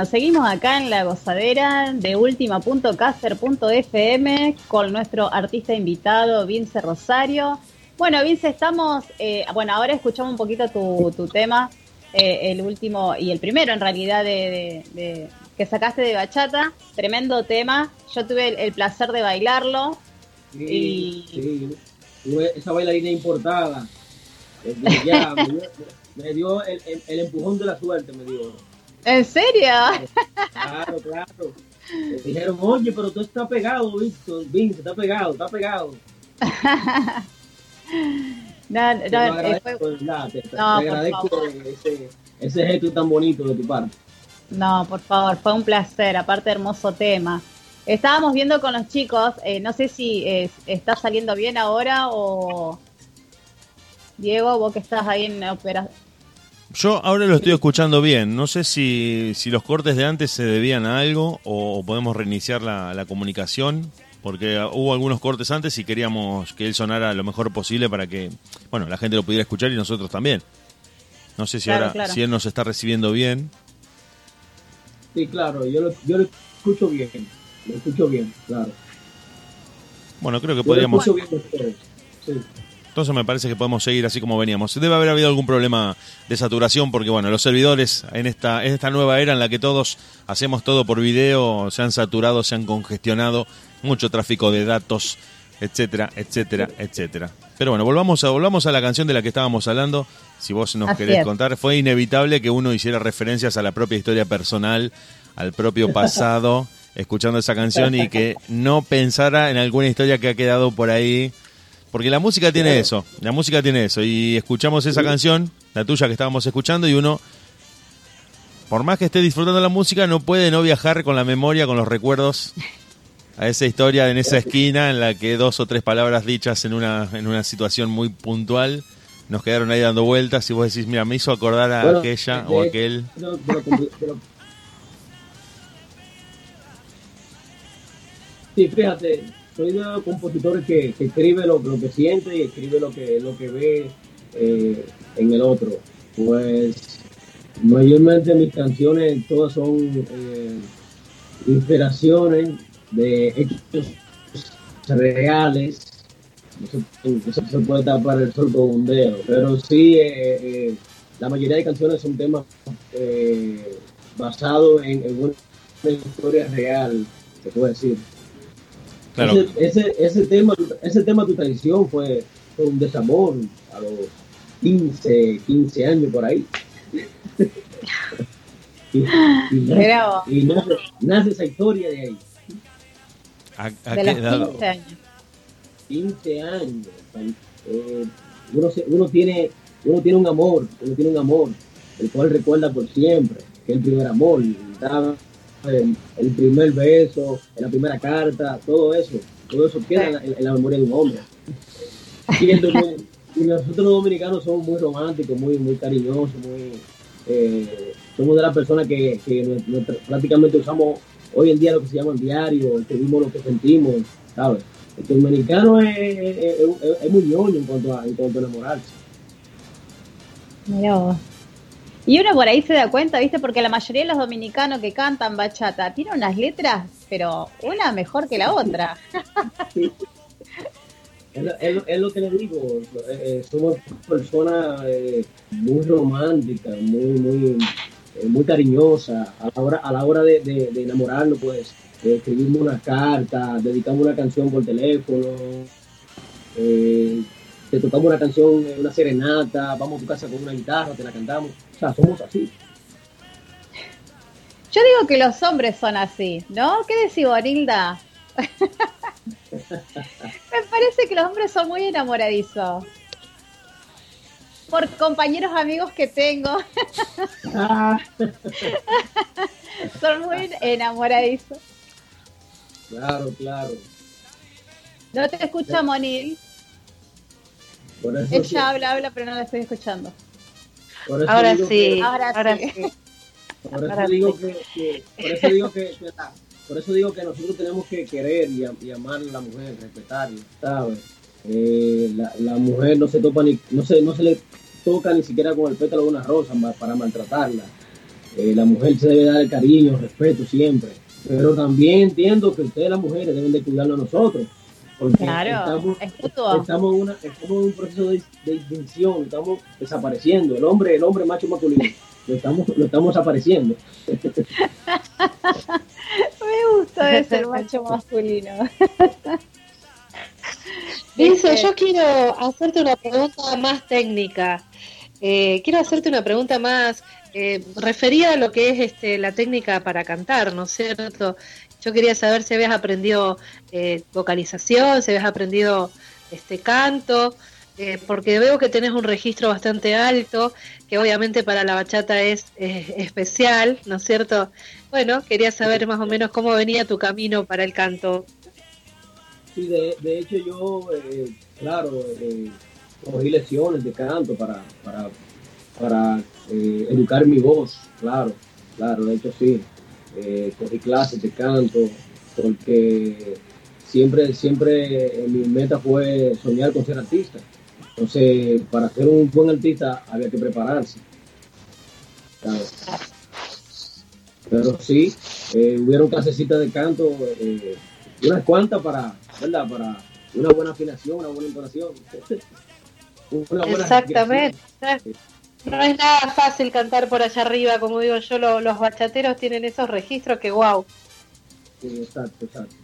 Bueno, seguimos acá en la gozadera de última.caster.fm con nuestro artista invitado, Vince Rosario. Bueno, Vince, estamos, eh, bueno, ahora escuchamos un poquito tu, tu tema, eh, el último y el primero en realidad de, que sacaste de bachata, tremendo tema. Yo tuve el, placer de bailarlo.
Sí, sí. esa bailarina importada. Ya, me dio, el, el empujón de la suerte, me dio.
¿En serio?
Claro, claro. dijeron, oye, pero tú estás pegado, Víctor. Vince, está pegado, está pegado.
no, no,
te, agradezco, te, agradezco ese, ese gesto tan bonito de tu parte.
No, por favor, fue un placer, aparte hermoso tema. Estábamos viendo con los chicos, eh, no sé si está saliendo bien ahora o... Diego, vos que estás ahí en operación.
Yo ahora lo estoy escuchando bien, no sé si, si los cortes de antes se debían a algo o podemos reiniciar la, la comunicación, porque hubo algunos cortes antes y queríamos que él sonara lo mejor posible para que, bueno, la gente lo pudiera escuchar y nosotros también. No sé si ahora, si él nos está recibiendo bien.
Sí, claro, yo lo, yo lo escucho bien, lo escucho bien, claro.
Bueno, creo que podríamos... Entonces me parece que podemos seguir así como veníamos. Debe haber habido algún problema de saturación porque, bueno, los servidores en esta, en esta nueva era en la que todos hacemos todo por video se han saturado, se han congestionado, mucho tráfico de datos, etcétera, etcétera, etcétera. Pero bueno, volvamos a, volvamos a la canción de la que estábamos hablando. Si vos nos querés contar, fue inevitable que uno hiciera referencias a la propia historia personal, al propio pasado, escuchando esa canción y que no pensara en alguna historia que ha quedado por ahí. Porque la música tiene eso, la música tiene eso. Y escuchamos esa canción, la tuya que estábamos escuchando, y uno, por más que esté disfrutando la música, no puede no viajar con la memoria, con los recuerdos a esa historia en esa esquina en la que dos o tres palabras dichas en una, en una situación muy puntual nos quedaron ahí dando vueltas y vos decís, mira, me hizo acordar a aquella o aquel.
sí, fíjate, soy de los compositores que, escribe lo, que siente y escribe lo que, lo que ve eh, en el otro. Pues mayormente mis canciones todas son eh, inspiraciones de hechos reales. No se, puede tapar el sol con un dedo, pero sí, eh, eh, la mayoría de canciones son temas eh, basados en, una historia real, se puede decir. Ese, ese, tema, ese tema tu traición fue, un desamor a los 15, 15 años por ahí. y, nace esa historia de ahí.
¿A, de qué edad?
15 años. 15 años. Eh, uno, uno, tiene, uno tiene un amor, uno tiene un amor, el cual recuerda por siempre, que es el primer amor, el, primer beso, la primera carta, todo eso, todo eso queda en, la memoria de un hombre. Y, nosotros los dominicanos somos muy románticos, muy, muy cariñosos, muy, eh, somos de las personas que, prácticamente usamos hoy en día lo que se llama el diario, escribimos lo que sentimos, ¿sabes? El dominicano es, es, muy ñoño en cuanto a, en cuanto a enamorarse.
Mira Y uno por ahí se da cuenta, ¿viste? Porque la mayoría de los dominicanos que cantan bachata tienen unas letras, pero una mejor que la otra.
Es, lo, que le digo, eh, eh, somos personas eh, muy románticas, muy, muy, eh, muy cariñosa. A la hora, a la hora de, enamorarnos, pues escribimos una carta, dedicamos una canción por teléfono, te tocamos una canción, una serenata, vamos a tu casa con una guitarra, te la cantamos. O sea, somos así.
Yo digo que los hombres son así, ¿no? ¿Qué decís, Bonilda? Me parece que los hombres son muy enamoradizos por compañeros amigos que tengo. Son muy enamoradizos.
Claro, claro.
No te escucha Monil. Ella habla, habla, pero no la estoy escuchando.
Ahora sí, ahora,
sí. Por eso digo que, por eso digo que, por eso digo que nosotros tenemos que querer y, amar a la mujer, respetarla, ¿sabes? Eh, la, la, mujer no se topa ni, no se, no se le toca ni siquiera con el pétalo de una rosa para maltratarla. Eh, la mujer se debe dar el cariño, el respeto siempre. Pero también entiendo que ustedes las mujeres deben de cuidarlo a nosotros. Porque estamos, estamos, una, estamos, en un proceso de, de, extinción, estamos desapareciendo. El hombre, el hombre macho masculino, lo estamos, lo estamos desapareciendo.
Me gusta ese macho masculino.
Dice, yo quiero hacerte una pregunta más técnica. Eh, quiero hacerte una pregunta más eh, referida a lo que es este, la técnica para cantar, ¿no es cierto? Yo quería saber si habías aprendido eh, vocalización, si habías aprendido este canto, eh, porque veo que tenés un registro bastante alto, que obviamente para la bachata es especial, ¿no es cierto? Bueno, quería saber más o menos cómo venía tu camino para el canto.
Sí, de, hecho yo, eh, claro, cogí lecciones de canto para, para, para educar mi voz, claro, claro, de hecho sí, cogí clases de canto porque siempre, siempre mi meta fue soñar con ser artista. Entonces, para ser un buen artista había que prepararse. Pero sí, eh, hubieron clasecitas de canto, eh, unas cuantas para, ¿verdad? Para una buena afinación, una buena entonación.
Exactamente. No es nada fácil cantar por allá arriba, como digo yo, los bachateros tienen esos registros que wow.
Sí, exacto, exacto.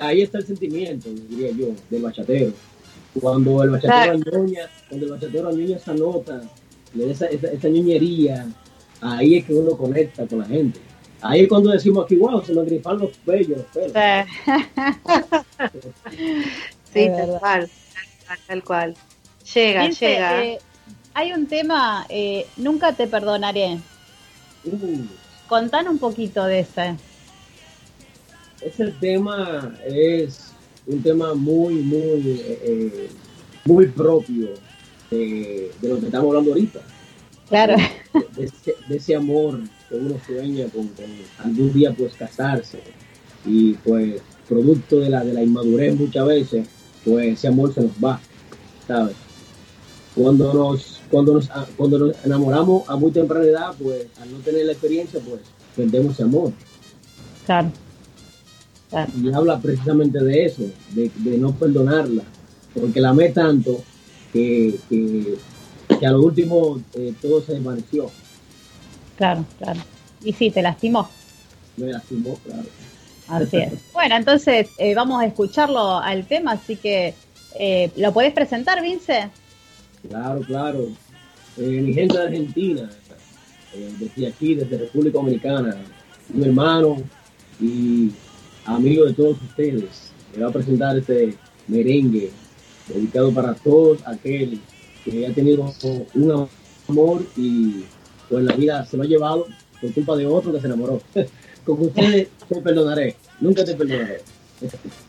Ahí está el sentimiento, diría yo, del bachatero. Cuando el bachatero añoña, cuando el bachatero añoña esa nota, le da esa, esa, esa ñoñería, ahí es que uno conecta con la gente. Ahí es cuando decimos aquí, wow, se nos gripan los bellos.
sí, tal cual, tal cual. Llega, llega.
Eh, hay un tema, eh, nunca te perdonaré. Uh. Contan un poquito de ese.
Ese tema es un tema muy, muy, eh, muy propio de, de, lo que estamos hablando ahorita.
Claro.
De, de ese amor que uno sueña con, algún día pues casarse y pues producto de la, de la inmadurez muchas veces, pues ese amor se nos va, ¿sabes? Cuando nos, cuando nos, ah, cuando nos enamoramos a muy temprana edad, pues al no tener la experiencia, pues perdemos ese amor.
Claro.
Y habla precisamente de eso, de, no perdonarla, porque la amé tanto que, que, a lo último eh, todo se desvaneció.
Claro, claro. Y sí, te lastimó.
Me lastimó, claro.
Así es. Bueno, entonces eh, vamos a escucharlo al tema, así que eh, ¿lo puedes presentar, Vince?
Claro, claro. Eh, mi gente de Argentina, desde aquí, desde República Dominicana, un hermano y amigo de todos ustedes, me va a presentar este merengue dedicado para todos aquel que ha tenido un amor y pues la vida se lo ha llevado por culpa de otro que se enamoró. Con ustedes te perdonaré, nunca te perdonaré.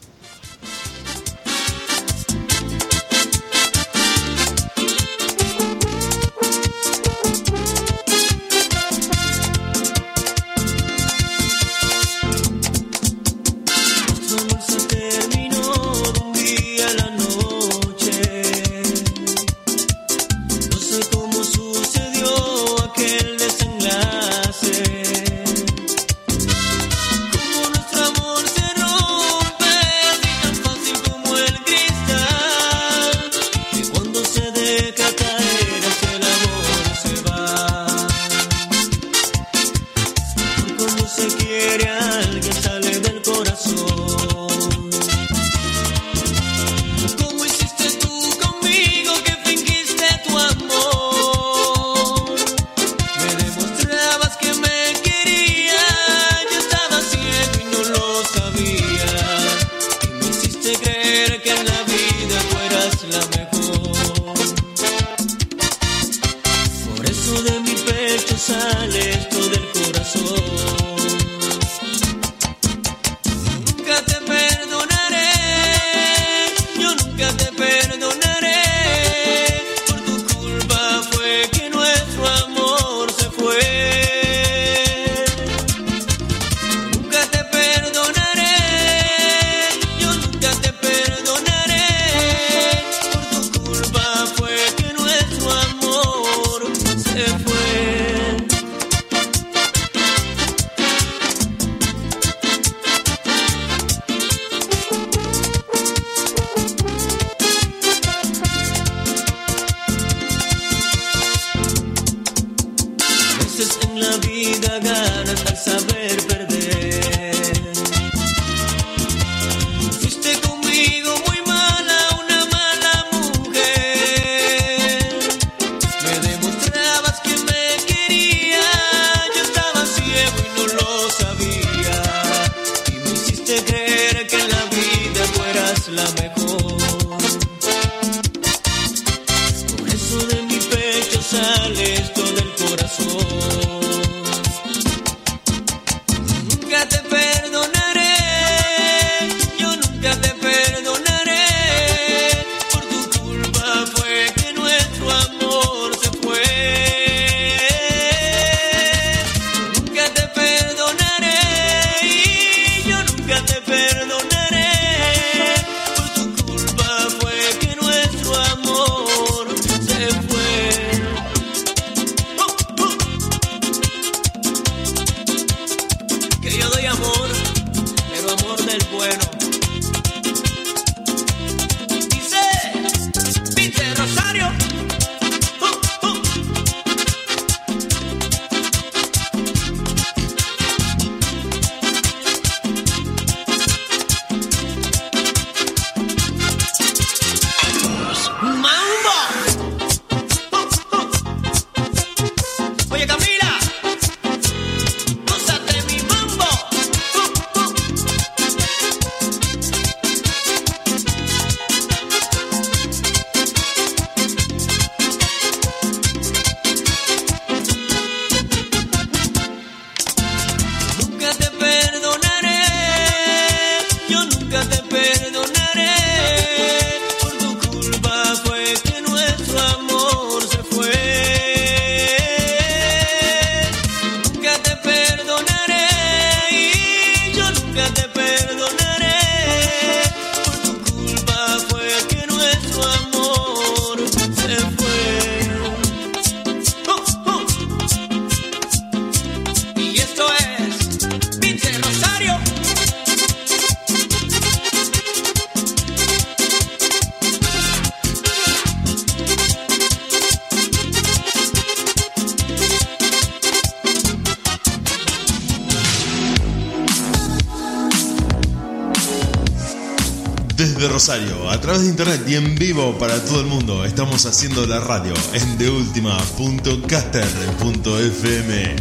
en vivo para todo el mundo. Estamos haciendo la radio en deultima.caster.fm.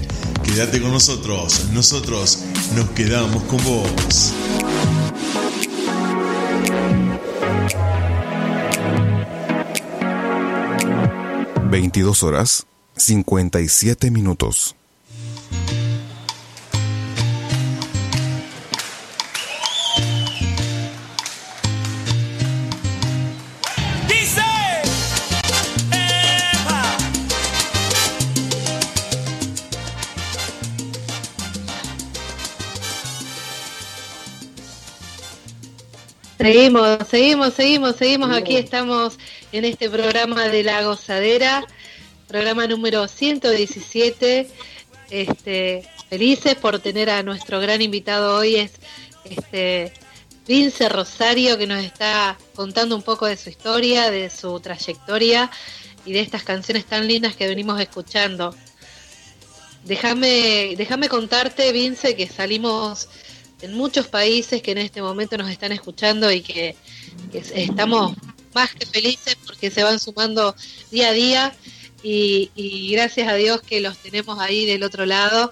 Quédate con nosotros, nosotros nos quedamos con vos.
Veintidós horas, cincuenta y siete minutos.
Seguimos, seguimos, seguimos. Aquí estamos en este programa de La Gozadera, programa número 117. Este, felices por tener a nuestro gran invitado hoy, es este Vince Rosario, que nos está contando un poco de su historia, de su trayectoria y de estas canciones tan lindas que venimos escuchando. Déjame, déjame contarte, Vince, que salimos en muchos países que en este momento nos están escuchando y que, estamos más que felices porque se van sumando día a día y, gracias a Dios que los tenemos ahí del otro lado.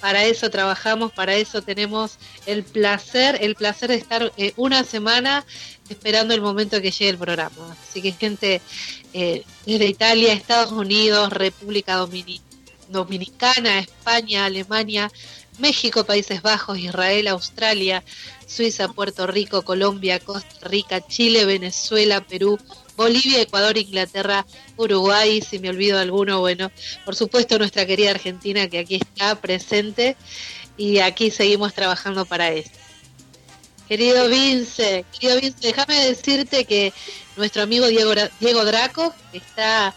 Para eso trabajamos, para eso tenemos el placer, el placer de estar eh, una semana esperando el momento que llegue el programa. Así que gente eh, desde Italia, Estados Unidos, República Dominicana, España, Alemania, México, Países Bajos, Israel, Australia, Suiza, Puerto Rico, Colombia, Costa Rica, Chile, Venezuela, Perú, Bolivia, Ecuador, Inglaterra, Uruguay, si me olvido alguno, bueno, por supuesto nuestra querida Argentina que aquí está presente y aquí seguimos trabajando para eso. Querido Vince, querido Vince, déjame decirte que nuestro amigo Diego, Diego Draco está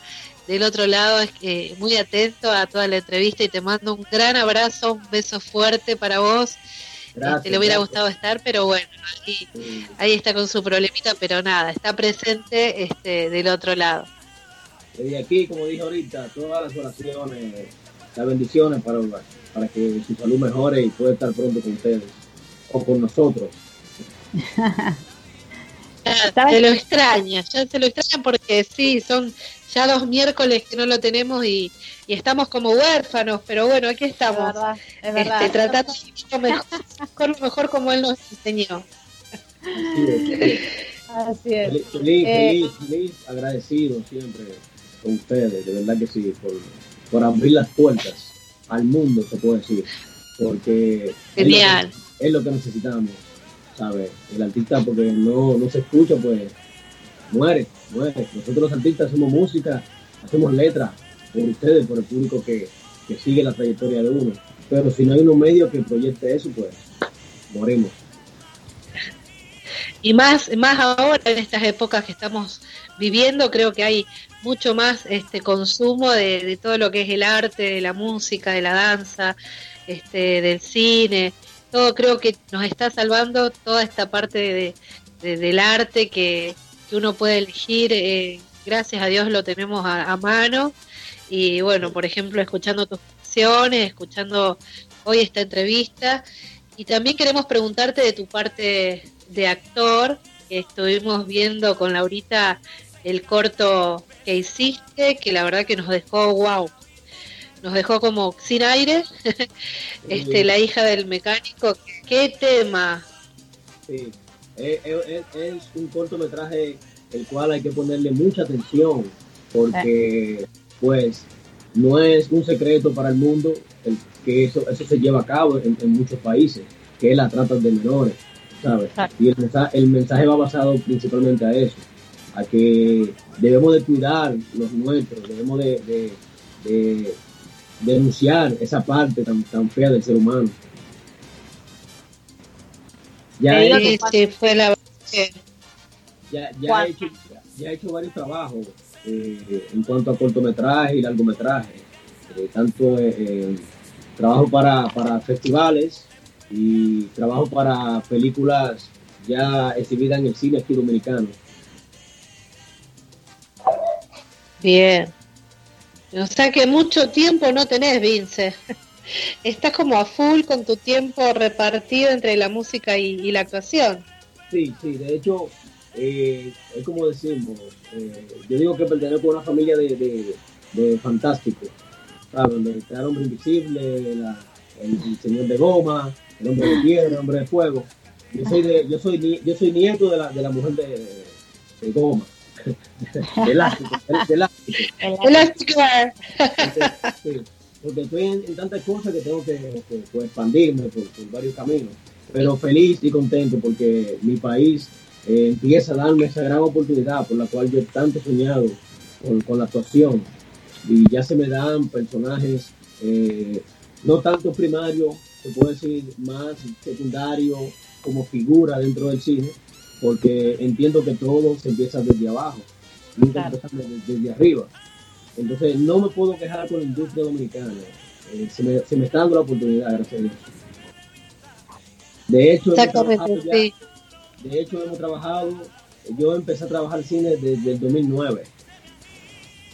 del otro lado es que muy atento a toda la entrevista y te mando un gran abrazo, un beso fuerte para vos. Te le hubiera gustado estar, pero bueno, ahí, está con su problemita, pero nada, está presente este, del otro lado.
Y aquí, como dije ahorita, todas las oraciones, las bendiciones para, para que su salud mejore y pueda estar pronto con ustedes o con nosotros.
se lo extraña, ya se lo extraña porque sí, son ya dos miércoles que no lo tenemos y, estamos como huérfanos, pero bueno, aquí estamos. Es verdad, este, tratando de mejor, lo mejor como él nos enseñó.
Así es. Feliz, feliz, eh, feliz, agradecido siempre con ustedes, de verdad que sí, por, por abrir las puertas al mundo, se puede decir, porque
Genial.
Es, lo que, necesitamos, ¿sabes? El artista, porque no, no se escucha, pues muere, muere. Nosotros los artistas hacemos música, hacemos letras por ustedes, por el público que, sigue la trayectoria de uno. Pero si no hay un medio que proyecte eso, pues morimos.
Y más, más ahora en estas épocas que estamos viviendo, creo que hay mucho más este consumo de, todo lo que es el arte, de la música, de la danza. este, del cine, todo creo que nos está salvando toda esta parte de, del arte que, uno puede elegir. Eh, gracias a Dios lo tenemos a, mano. Y bueno, por ejemplo, escuchando tus canciones, escuchando hoy esta entrevista. Y también queremos preguntarte de tu parte de actor, que estuvimos viendo con Laurita el corto que hiciste, que la verdad que nos dejó wow, nos dejó como sin aire. este, la hija del mecánico, qué tema.
Sí, es, un cortometraje el cual hay que ponerle mucha atención porque pues no es un secreto para el mundo el, que eso, eso se lleva a cabo en, muchos países, que la tratan de menores, ¿sabes? Y el mensaje, el mensaje va basado principalmente a eso, a que debemos de cuidar los nuestros, debemos de denunciar esa parte tan, tan fea del ser humano.
Ya, he, fue la...
ya, ya, he hecho, ya, he hecho varios trabajos eh, en cuanto a cortometraje y largometraje, eh, tanto eh, trabajo para, para festivales y trabajo para películas ya exhibidas en el cine aquí dominicano.
Bien. O sea que mucho tiempo no tenés, Vince. Estás como a full con tu tiempo repartido entre la música y, la actuación.
Sí, sí, de hecho, eh, es como decimos, eh, yo digo que pertenezco a una familia de, de, de fantásticos, Donde está el hombre invisible, el, señor de goma, el hombre de tierra, el hombre de fuego. Yo soy, de, yo soy, yo soy nieto de la, de la mujer de goma. elástico, elástico.
Elástico.
porque estoy en, tantas cosas que tengo que, pues, expandirme por, varios caminos. Pero feliz y contento porque mi país eh, empieza a darme esa gran oportunidad por la cual yo tanto he soñado con, la actuación. Y ya se me dan personajes, eh, no tanto primarios, se puede decir más secundario como figura dentro del cine, porque entiendo que todo se empieza desde abajo, nunca desde, arriba. Entonces no me puedo quejar con la industria dominicana. Eh, se, me, se, me, está dando la oportunidad, gracias a Dios. De hecho, hemos de hecho hemos trabajado, yo empecé a trabajar cine desde el 2009.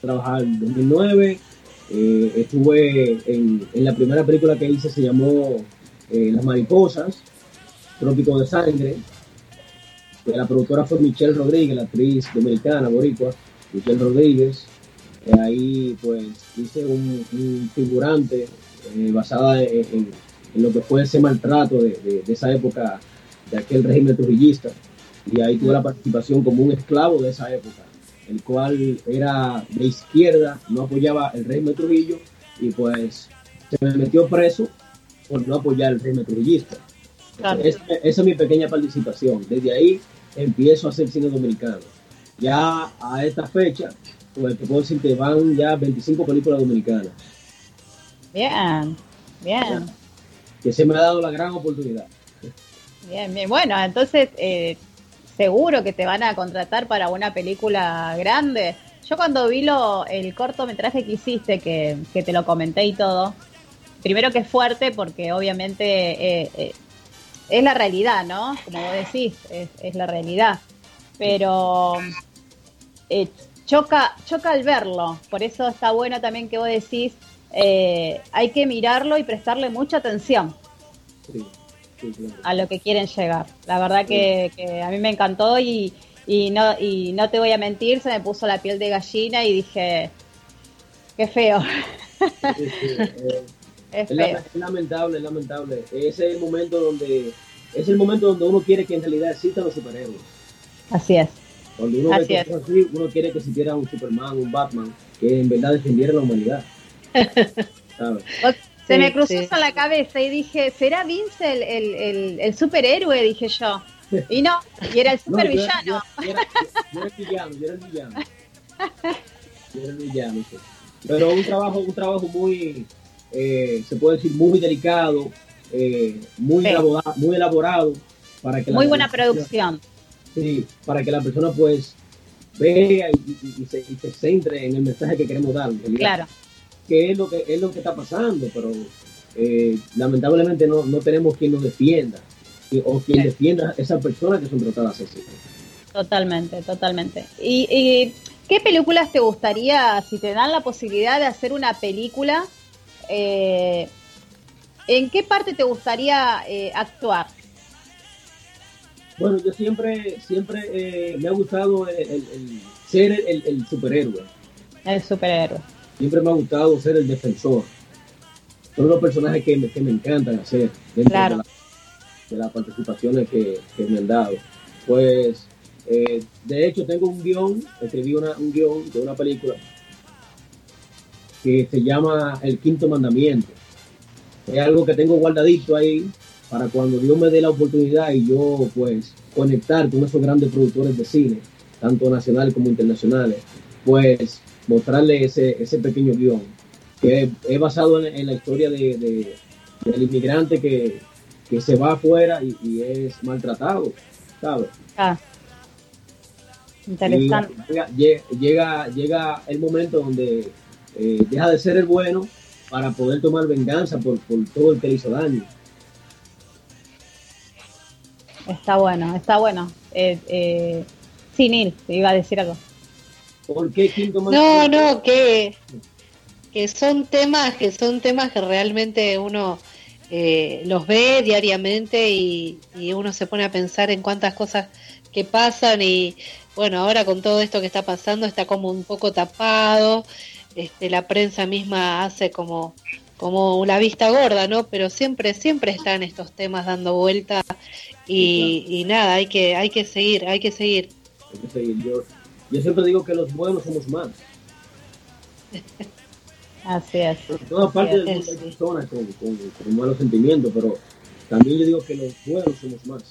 Trabajar en 2009, eh, estuve en, en, la primera película que hice, se llamó eh, Las Mariposas, Trópico de Sangre, la productora fue Michelle Rodríguez, la actriz dominicana, boricua, Michelle Rodríguez. ahí pues hice un, figurante eh, basada en, lo que fue ese maltrato de, esa época, de aquel régimen trujillista. Y ahí tuve la participación como un esclavo de esa época, el cual era de izquierda, no apoyaba el régimen Trujillo y pues se me metió preso por no apoyar el régimen trujillista. Esa es mi pequeña participación. Desde ahí empiezo a hacer cine dominicano. Ya a esta fecha, pues te puedo decir que van ya 25 películas dominicanas.
Bien, bien.
que se me ha dado la gran oportunidad.
Bien, bien. Bueno, entonces eh, seguro que te van a contratar para una película grande. Yo cuando vi lo, el cortometraje que hiciste, que, que te lo comenté y todo, primero que es fuerte porque obviamente eh, eh, es la realidad, ¿no? Como vos decís, es, la realidad. Pero eh, choca, choca al verlo. Por eso está bueno también que vos decís, eh, hay que mirarlo y prestarle mucha atención a lo que quieren llegar. La verdad que, a mí me encantó y, y, no, y no te voy a mentir, se me puso la piel de gallina y dije, qué feo.
Eh, es, lamentable, es lamentable. Ese es el momento donde es el momento donde uno quiere que en realidad existan los superhéroes.
Así es.
Cuando uno ve así, uno quiere que existiera un Superman, un Batman, que en verdad defendiera la humanidad.
Se me cruzó en la cabeza y dije, ¿será Vince el, el, el, superhéroe? Dije yo. Y no, y era el supervillano.
No, yo, era, el villano, yo era el villano. Yo era el villano, Pero un trabajo, un trabajo muy, eh, se puede decir, muy delicado, eh, muy, elaborado, muy elaborado para que
muy buena producción.
Sí, para que la persona pues vea y, se, centre en el mensaje que queremos dar.
Claro.
Que es lo que es lo que está pasando, pero eh, lamentablemente no, no tenemos quien nos defienda o quien defienda a esas personas que son tratadas así.
Totalmente, totalmente. ¿Y, ¿Y, qué películas te gustaría, si te dan la posibilidad de hacer una película, eh, en qué parte te gustaría eh, actuar?
Bueno, yo siempre, siempre eh, me ha gustado el, el, el ser el, superhéroe.
El superhéroe.
Siempre me ha gustado ser el defensor. Son los personajes que me, que me encantan hacer dentro
claro.
de, la, de, las participaciones que, que, me han dado. Pues, eh, de hecho, tengo un guion, escribí una, un guion de una película que se llama El Quinto Mandamiento. Es algo que tengo guardadito ahí para cuando Dios me dé la oportunidad y yo pues conectar con esos grandes productores de cine, tanto nacionales como internacionales, pues mostrarle ese, ese pequeño guion, que es, basado en, en, la historia de, de, del inmigrante que, que, se va afuera y, y es maltratado, ¿sabes?
Ah. Interesante.
Y llega, llega el momento donde eh, deja de ser el bueno para poder tomar venganza por, por todo el que le hizo daño.
Está bueno, está bueno. Eh, eh, sin ir, te iba a decir algo.
¿Por qué Quinto
No, no, que, que son temas que son temas que realmente uno eh, los ve diariamente y, y, uno se pone a pensar en cuántas cosas que pasan y bueno, ahora con todo esto que está pasando está como un poco tapado, este, la prensa misma hace como como la vista gorda, ¿no? Pero siempre, siempre están estos temas dando vuelta y, nada, hay que, hay que seguir, hay que seguir.
Hay que seguir. Yo, yo siempre digo que los buenos somos más.
Así es.
Toda parte del mundo hay personas con, con, con, malos sentimientos, pero también yo digo que los buenos somos más.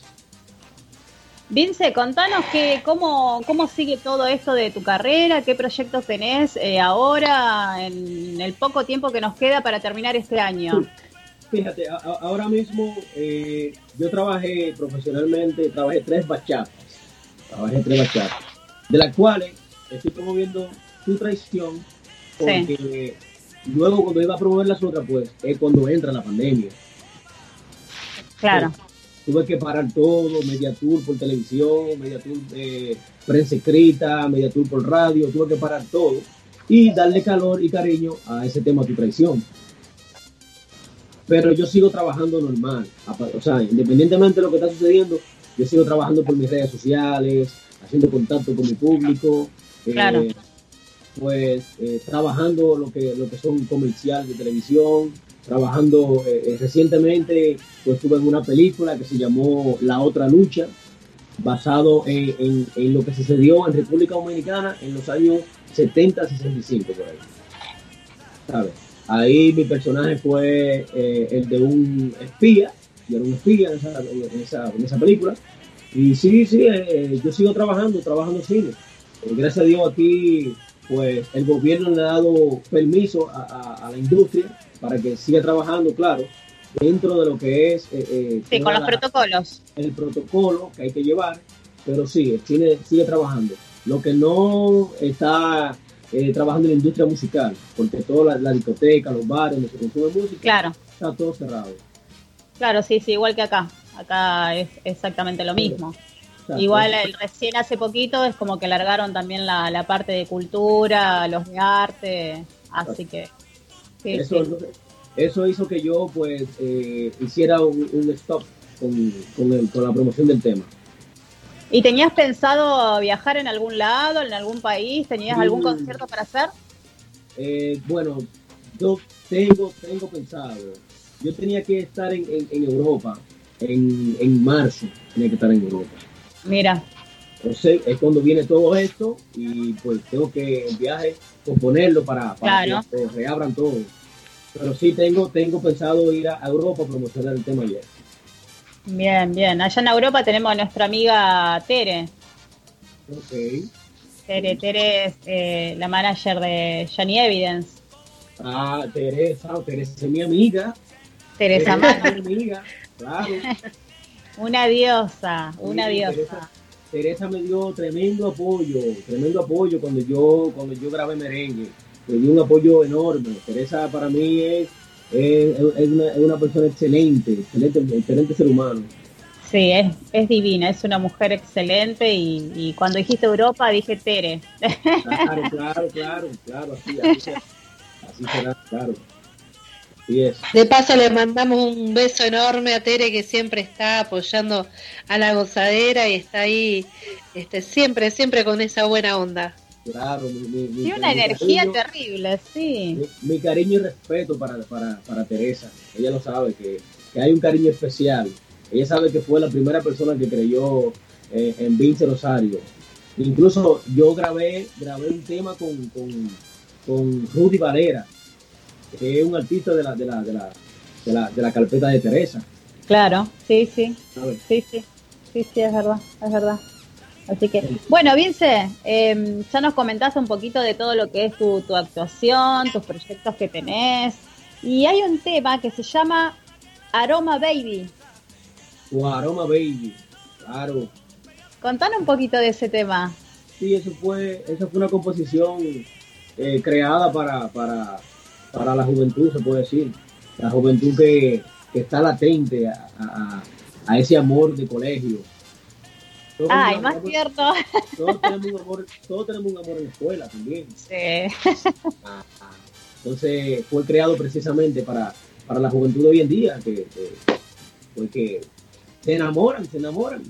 Vince, contanos que, cómo, cómo sigue todo esto de tu carrera, qué proyectos tenés eh, ahora, en el poco tiempo que nos queda para terminar este año.
Fíjate, a, ahora mismo eh, yo trabajé profesionalmente, trabajé tres bachatas, trabajé tres bachatas, de las cuales estoy promoviendo tu traición, porque sí. luego cuando iba a promover las otras, pues es cuando entra la pandemia.
Claro.
Sí tuve que parar todo, media tour por televisión, media tour de prensa escrita, media tour por radio, tuve que parar todo y darle calor y cariño a ese tema tu traición. Pero yo sigo trabajando normal, o sea, independientemente de lo que está sucediendo, yo sigo trabajando por mis redes sociales, haciendo contacto con mi público,
claro.
eh, pues eh, trabajando lo que, lo que son comerciales de televisión, trabajando eh, recientemente, pues estuve en una película que se llamó La Otra Lucha, basado en, lo que sucedió en República Dominicana en los años 70, 65 por ahí. ¿Sabes? Ahí mi personaje fue eh, el de un espía, yo era un espía en esa, en esa, película. Y sí, sí, eh, yo sigo trabajando, trabajando cine. gracias a Dios aquí, pues el gobierno le ha dado permiso a la industria para que siga trabajando, claro, dentro de lo que es... Eh,
eh, sí, con los la, protocolos.
El protocolo que hay que llevar, pero sí, cine sigue trabajando. Lo que no está eh, trabajando en la industria musical, porque toda la, la discoteca, los bares donde se consume música,
claro.
está todo cerrado.
Claro, sí, sí, igual que acá. Acá es exactamente lo mismo. Igual el, recién hace poquito es como que largaron también la, la parte de cultura, los de arte, así que
Sí, eso, sí. eso, hizo que yo pues eh, hiciera un, un stop con, con, el, con, la promoción del tema.
¿Y tenías pensado viajar en algún lado, en algún país? ¿Tenías algún mm. concierto para hacer?
Eh, bueno, yo tengo, tengo pensado. Yo tenía que estar en, en, en Europa, en, en, marzo, tenía que estar en Europa.
Mira.
Entonces es cuando viene todo esto y pues tengo que el viaje componerlo para, para
claro.
que se reabran todo. Pero sí tengo, tengo pensado ir a Europa a promocionar el tema ayer.
Bien, bien. Allá en Europa tenemos a nuestra amiga Tere.
Ok.
Tere, Tere es eh, la manager de Johnny Evidence.
Ah, Teresa, Teresa es mi amiga.
Teresa,
Teresa es mi amiga, claro.
una diosa, una sí, diosa.
Teresa, Teresa me dio tremendo apoyo, tremendo apoyo cuando yo, cuando yo grabé merengue. Me dio un apoyo enorme. Teresa para mí es es, una, es una persona excelente, excelente, excelente ser humano.
Sí, es, es divina, es una mujer excelente y, cuando dijiste Europa dije Tere.
Claro, claro, claro, claro, así, así, será, así será, claro. Es.
De paso le mandamos un beso enorme a Tere que siempre está apoyando a la gozadera y está ahí este, siempre, siempre con esa buena onda.
Claro, mi,
Tiene una energía terrible, sí.
Mi, cariño y respeto para, para, para Teresa. Ella lo sabe, que, que hay un cariño especial ella sabe que fue la primera persona que creyó eh, en Vince Rosario. Incluso yo grabé, grabé un tema con, con, con Rudy Valera, es un artista de la, de la, de la, de la, de la carpeta de Teresa.
Claro, sí, sí. Sí, sí. Sí, sí, es verdad, es verdad. Así que, bueno, Vince, em, ya nos comentaste un poquito de todo lo que es tu, tu actuación, tus proyectos que tenés. Y hay un tema que se llama Aroma Baby.
O Aroma Baby, claro.
Contanos un poquito de ese tema.
Sí, eso fue, eso fue una composición eh, creada para, para, para la juventud, se puede decir. La juventud que, está latente a, ese amor de colegio.
Ay, más cierto.
Todos tenemos, un amor, todos tenemos un amor en la escuela también.
Sí.
Ah, entonces fue creado precisamente para, para la juventud de hoy en día, que, que, que se enamoran, se enamoran.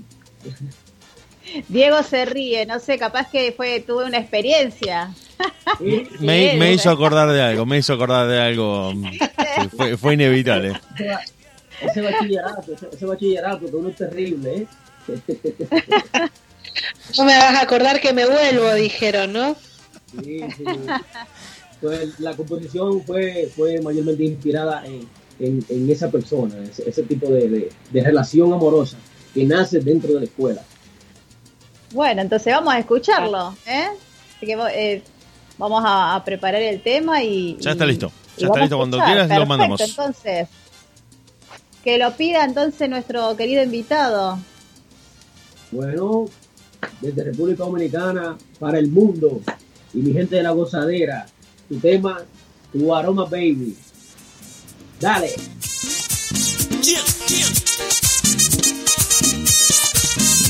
Diego se ríe, no sé, capaz que fue tuve una experiencia.
me, hizo acordar de algo, me hizo acordar de algo. fue, inevitable.
Ese, bachillerato, ese, bachillerato, que uno es terrible, ¿eh?
No me vas a acordar que me vuelvo, dijeron, ¿no?
Sí, sí. Pues la composición fue, fue mayormente inspirada en, en, esa persona, ese, tipo de, relación amorosa que nace dentro de la escuela.
Bueno, entonces vamos a escucharlo, ¿eh? Así que eh, vamos a, preparar el tema y...
Ya está listo, ya está listo, cuando quieras lo mandamos.
Entonces, que lo pida entonces nuestro querido invitado.
Bueno, desde República Dominicana para el mundo y mi gente de la gozadera, tu tema, tu aroma baby. Dale.
¿Quién? ¿Quién?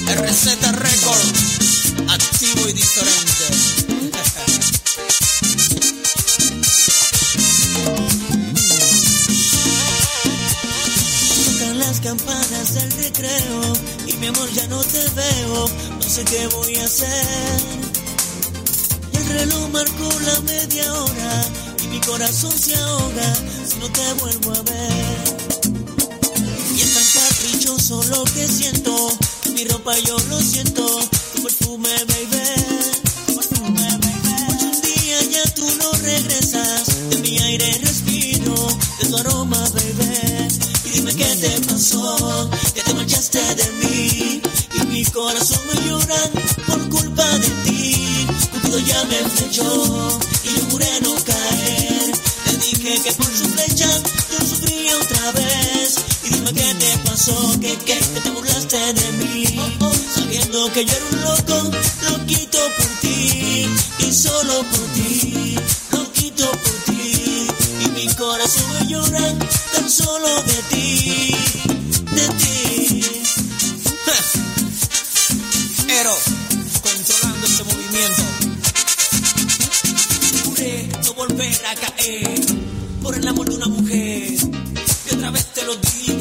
RZ Record, activo y diferente. Tocan las campanas del recreo y mi amor ya no te veo, no sé qué voy a hacer. El reloj marcó la media hora y mi corazón se ahoga si no te vuelvo a ver. Y es tan caprichoso lo que siento, mi ropa yo lo siento, tu perfume, baby. Baby. un día ya tú no regresas, de mi aire respiro, de tu aroma, baby. Y dime qué te pasó, que te marchaste de mí, y mi corazón me llora por culpa de ti. Cupido ya me flechó, y yo juré no caer. Te dije que por su flecha yo sufría otra vez. Y dime qué te pasó, que, que, que te burlaste de mí. Sabiendo que yo era un loco, loquito por ti. Y solo por ti, loquito por ti. Y mi corazón me llora tan solo de ti, de ti. Ero, controlando este movimiento no volver a caer por el amor de una mujer. Y otra vez te lo digo,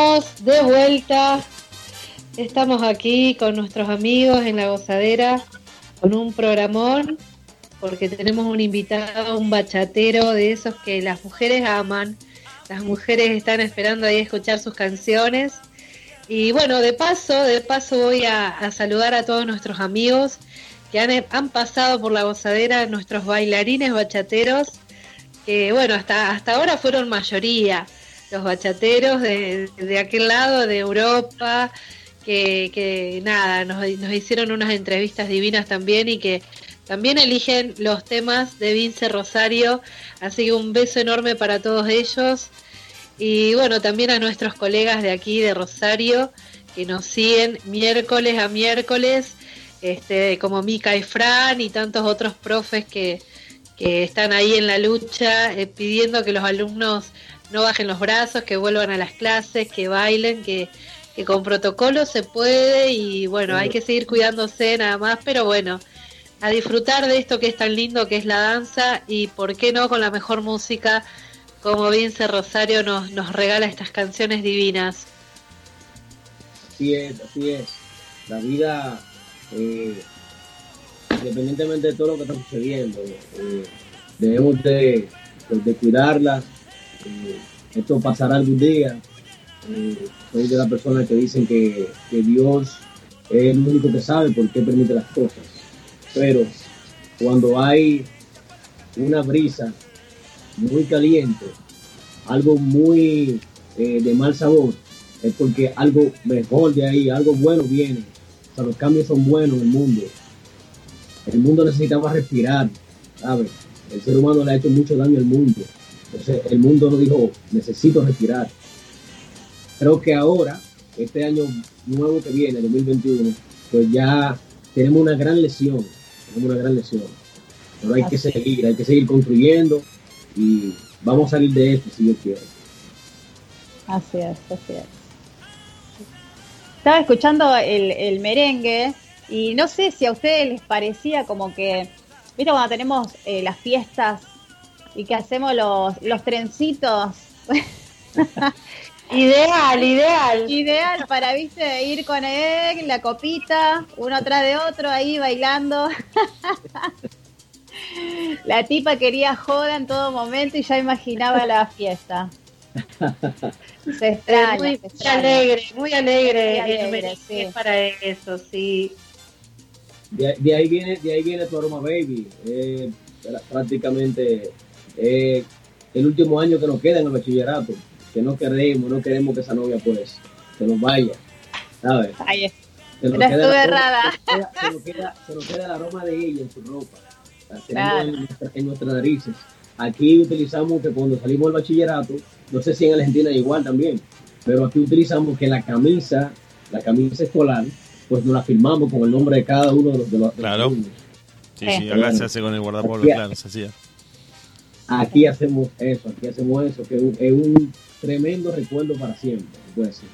de
vuelta. Estamos aquí con nuestros amigos en la gozadera con un programón porque tenemos un invitado, un bachatero de esos que las mujeres aman. Las mujeres están esperando ahí escuchar sus canciones. Y bueno, de paso, de paso voy a, a saludar a todos nuestros amigos que han, han pasado por la gozadera, nuestros bailarines bachateros, que bueno, hasta, hasta ahora fueron mayoría los bachateros de, de aquel lado, de Europa, que, que nada, nos, nos hicieron unas entrevistas divinas también y que también eligen los temas de Vince Rosario, así que un beso enorme para todos ellos. Y bueno, también a nuestros colegas de aquí de Rosario que nos siguen miércoles a miércoles, este, como Mica y Fran y tantos otros profes que, que están ahí en la lucha eh, pidiendo que los alumnos no bajen los brazos, que vuelvan a las clases, que bailen, que, con protocolo se puede y bueno, hay que seguir cuidándose nada más, pero bueno, a disfrutar de esto que es tan lindo que es la danza y por qué no con la mejor música como Vince Rosario nos, nos regala estas canciones divinas.
Así es, así es. La vida, eh, independientemente de todo lo que está sucediendo, eh, debemos de, de- de. Eh, esto pasará algún día. Eh, soy de las personas que dicen que, Dios es el único que sabe por qué permite las cosas. Pero cuando hay una brisa muy caliente, algo muy eh, de mal sabor, es porque algo mejor de ahí, algo bueno viene. O sea, los cambios son buenos en el mundo. El mundo necesitaba respirar. El ser humano le ha hecho mucho daño al mundo. Entonces, el mundo dijo, necesito respirar. Creo que ahora, este año nuevo que viene, 2021, pues ya tenemos una gran lesión. Tenemos una gran lesión. Pero hay que
Así
seguir, hay que seguir construyendo y vamos a salir de esto si Dios quiere.
Así es, así es. Estaba escuchando el, el merengue y no sé si a ustedes les parecía como que, ¿viste cuando tenemos eh, las fiestas y que hacemos los, los trencitos?
Ideal, ideal.
Ideal para, viste, ir con él, la copita, uno atrás de otro, ahí bailando. La tipa quería joda en todo momento y ya imaginaba la fiesta. Se extraña,
muy,
se
muy
extraña.
alegre, muy alegre.
Muy
el
alegre,
merengue
sí.
es para eso, sí.
De, de ahí viene de ahí viene tu aroma baby Eh, prácticamente eh, el último año que nos queda en el bachillerato que no queremos no queremos que esa novia pues se nos vaya sabes
Ahí es.
se nos queda
estuve errada.
se nos queda- se nos queda, el aroma de ella en su ropa La tenemos
Claro.
en, nuestra- en nuestras narices aquí utilizamos que cuando salimos del bachillerato no sé si en Argentina es igual también pero aquí utilizamos que la camisa la camisa escolar pues nos la firmamos con el nombre de cada uno de los de los, de los
Claro.
alumnos.
Sí,
Sí.
sí, acá se hace con el guardapolvo, claro, se hacía.
Aquí hacemos eso, aquí hacemos eso, que es un, tremendo recuerdo para siempre, decir.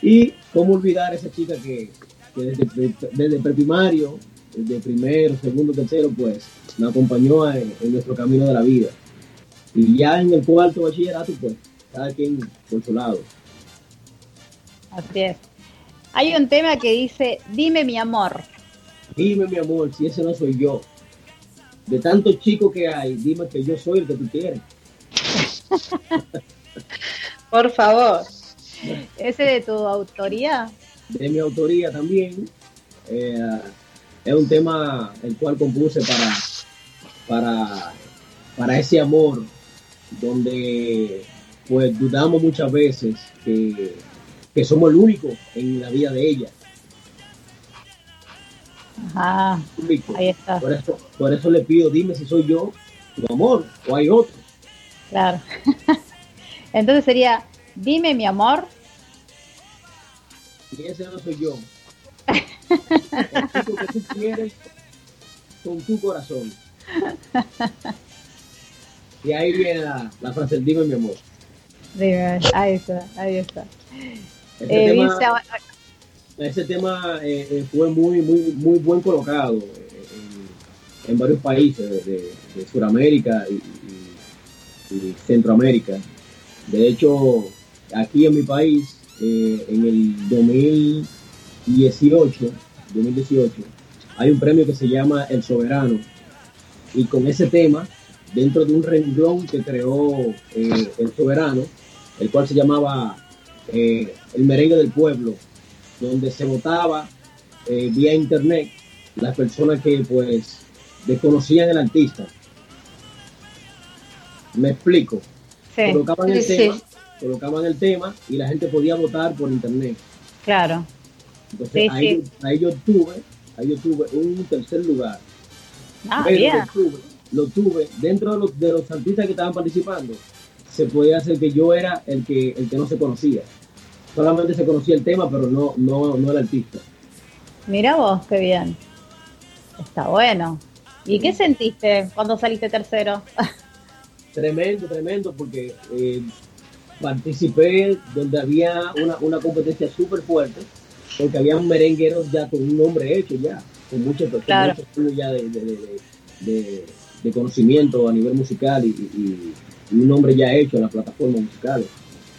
Y cómo olvidar a esa chica que, que desde, desde preprimario, desde primero, segundo, tercero, pues nos acompañó en, en nuestro camino de la vida. Y ya en el cuarto bachillerato, pues cada quien por su lado.
Así es. Hay un tema que dice, dime mi amor.
Dime, mi amor, si ese no soy yo. De tantos chicos que hay, dime que yo soy el que tú quieres.
Por favor.
¿Ese de tu autoría?
de mi autoría también. Eh, es un tema el cual compuse para, para, para ese amor donde pues dudamos muchas veces que, que somos el único en la vida de ella.
Ajá, ahí está.
Por eso, por eso le pido, dime si soy yo tu amor o hay otro.
Claro. Entonces sería, dime mi amor.
Y ese no soy yo. que tú quieres con tu corazón. Y ahí viene la, la frase, dime mi amor.
Dime, ahí está, ahí está.
Ese eh, tema, ese tema eh, eh, fue muy, muy, muy buen colocado en, varios países de, de Sudamérica y, Centroamérica. De hecho, aquí en mi país, en el 2018, 2018, hay un premio que se llama El Soberano. Y con ese tema, dentro de un renglón que creó El Soberano, el cual se llamaba eh, El Merengue del Pueblo, donde se votaba eh, vía internet las personas que pues desconocían el artista. Me explico. Colocaban, el tema, colocaban el tema y la gente podía votar por internet.
Claro.
Entonces ahí, ahí, yo tuve, ahí yo tuve un tercer lugar.
Ah, bien.
Lo tuve, lo tuve dentro de los, de los artistas que estaban participando se podía hacer que yo era el que, el que no se conocía. Solamente se conocía el tema, pero no, no, no el artista.
Mira vos, qué bien. Está bueno. ¿Y qué sentiste cuando saliste tercero?
tremendo, tremendo, porque eh, participé donde había una, una competencia súper fuerte, porque había merengueros ya con un nombre hecho ya, con muchos
claro.
ya de, de, de, de, conocimiento a nivel musical y, y un nombre ya hecho en la plataforma musical.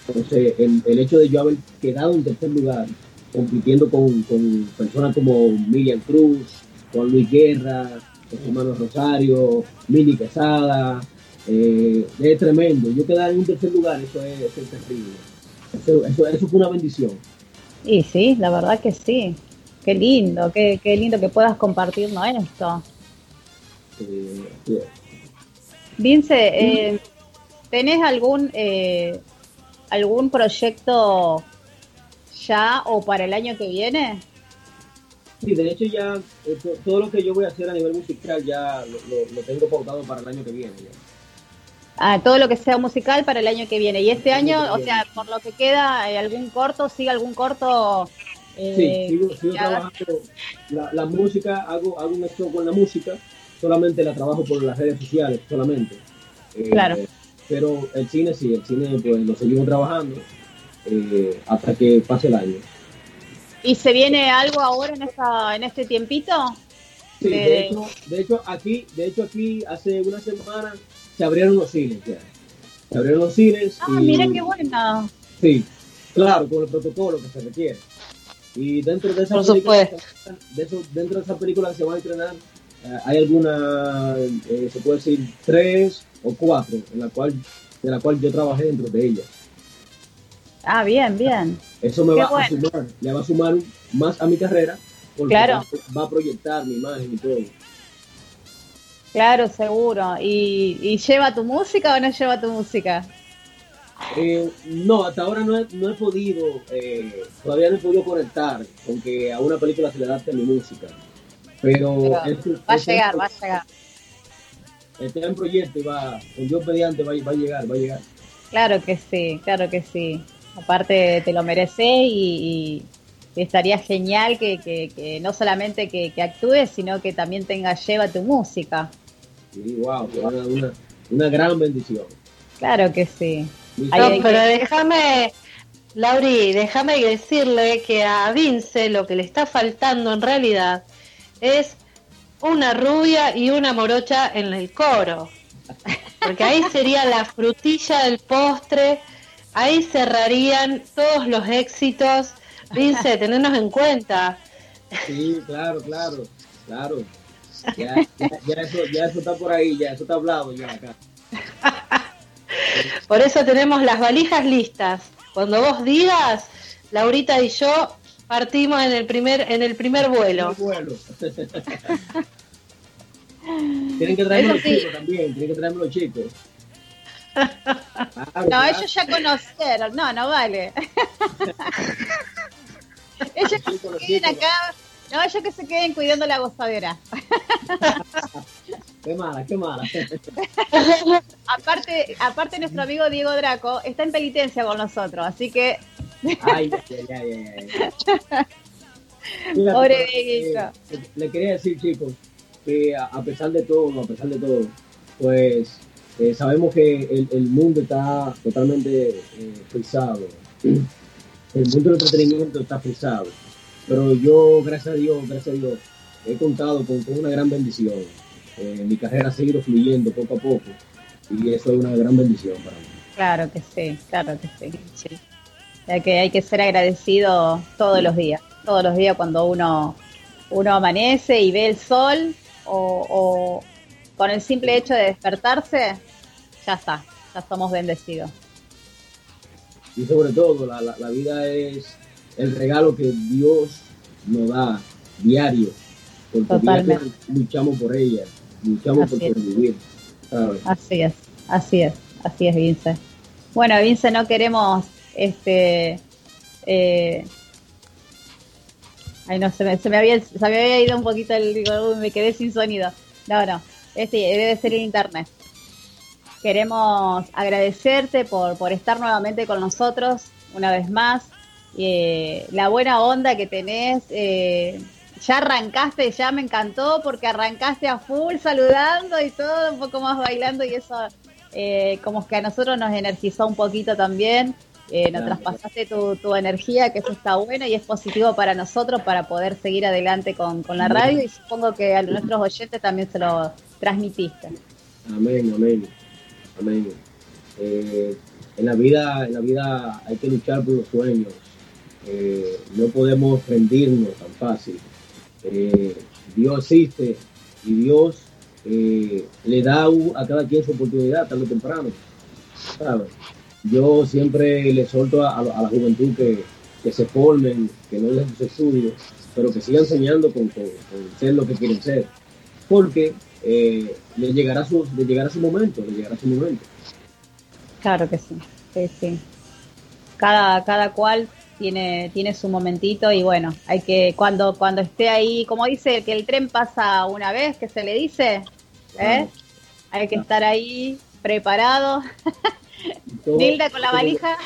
Entonces, el, el, hecho de yo haber quedado en tercer lugar, compitiendo con, con personas como Miriam Cruz, Juan Luis Guerra, José Manuel Rosario, Mini Quesada, eh, es tremendo. Yo quedar en un tercer lugar, eso es, eso es terrible. Eso, eso, eso, fue una bendición.
Y sí, la verdad que sí. Qué lindo, qué, qué lindo que puedas compartirnos esto.
Eh, sí.
Vince, eh, ¿Tenés algún eh, algún proyecto ya o para el año que viene?
Sí, de hecho ya eh, todo lo que yo voy a hacer a nivel musical ya lo, lo, lo tengo pautado para el año que viene. Ya.
Ah, todo lo que sea musical para el año que viene. Y este año, o sea, por lo que queda, eh, algún corto, sigue algún corto.
Eh, sí, sigo, sigo trabajando la, la, música, hago, hago un show con la música, solamente la trabajo por las redes sociales, solamente.
Eh, claro
pero el cine sí, el cine pues lo seguimos trabajando eh, hasta que pase el año.
¿Y se viene algo ahora en esta, en este tiempito?
Sí, de, de, hecho, de hecho aquí, de hecho aquí hace una semana se abrieron los cines ya. Se abrieron los cines.
Ah, y, mira qué buena.
Sí, claro, con el protocolo que se requiere. Y dentro de esa
Por
película, de eso, dentro de esa película se va a estrenar, eh, hay alguna, eh, se puede decir, tres o cuatro, en la cual, de la cual yo trabajé dentro de ella.
Ah, bien, bien.
Eso me Qué va bueno. a sumar, le va a sumar más a mi carrera, porque
claro.
va a proyectar mi imagen y todo.
Claro, seguro. ¿Y, ¿Y, lleva tu música o no lleva tu música?
Eh, no, hasta ahora no he, no he podido, eh, todavía no he podido conectar con que a una película se le adapte mi música. Pero,
Pero es, va a llegar, va a llegar
está en proyecto y va, con Dios mediante va, va, a llegar, va a llegar.
Claro que sí, claro que sí. Aparte te lo mereces y, y estaría genial que, que, que, no solamente que, que actúes, sino que también tenga lleva tu música.
Sí, wow, una, una, una gran bendición.
Claro que sí.
No, pero déjame, Lauri, déjame decirle que a Vince lo que le está faltando en realidad es una rubia y una morocha en el coro. Porque ahí sería la frutilla del postre, ahí cerrarían todos los éxitos. Dice, tenernos en cuenta.
Sí, claro, claro, claro. Ya, ya, ya, eso, ya eso está por ahí, ya eso está hablado ya acá.
Por eso tenemos las valijas listas. Cuando vos digas, Laurita y yo Partimos en el primer, en el primer vuelo.
tienen que traerme los chicos también, tienen que traerme los chicos.
no, ellos ya conocieron, no, no vale. ellos que se queden acá, no, ellos que se queden cuidando la gozadera.
qué mala, qué mala.
aparte, aparte nuestro amigo Diego Draco está en penitencia con nosotros, así que
Ay, ay, ay,
ay. Pobre eh,
le quería decir, chicos, que a, pesar de todo, a pesar de todo, pues eh, sabemos que el, mundo está totalmente eh, frisado. El mundo del entretenimiento está frisado. Pero yo, gracias a Dios, gracias a Dios, he contado con, una gran bendición. Eh, mi carrera ha seguido fluyendo poco a poco y eso es una gran bendición para mí.
Claro que sí, claro que sí. sí que hay que ser agradecido todos los días, todos los días cuando uno, uno amanece y ve el sol o, con el simple hecho de despertarse, ya está, ya somos bendecidos.
Y sobre todo, la, la, vida es el regalo que Dios nos da diario, porque Totalmente. luchamos por ella, luchamos por sobrevivir.
Así es, así es, así es, Vince. Bueno, Vince, no queremos este, eh, no, se me, se me, había, se me había ido un poquito el. Digo, me quedé sin sonido. No, no, este debe ser el internet. Queremos agradecerte por, por estar nuevamente con nosotros una vez más. Eh, la buena onda que tenés. Eh, ya arrancaste, ya me encantó porque arrancaste a full saludando y todo, un poco más bailando y eso eh, como que a nosotros nos energizó un poquito también. Eh, nos traspasaste tu, energía, que eso está bueno y es positivo para nosotros para poder seguir adelante con, la radio y supongo que a nuestros oyentes también se lo transmitiste.
Amén, amén, amén. Eh, en la vida, en la vida hay que luchar por los sueños. Eh, no podemos rendirnos tan fácil. Dios existe y Dios le da a cada quien su oportunidad tarde o temprano. ¿sabes? Yo siempre le solto a, la juventud que, se formen, que no dejen sus estudios, pero que sigan soñando con, ser lo que quieren ser. Porque eh, le, llegará su, le llegará su momento, le llegará su momento.
Claro que sí, sí, sí. Cada, cada cual tiene, tiene su momentito y bueno, hay que, cuando, cuando esté ahí, como dice, que el tren pasa una vez, que se le dice, ¿eh? hay que estar ahí preparado Nilda con la valija.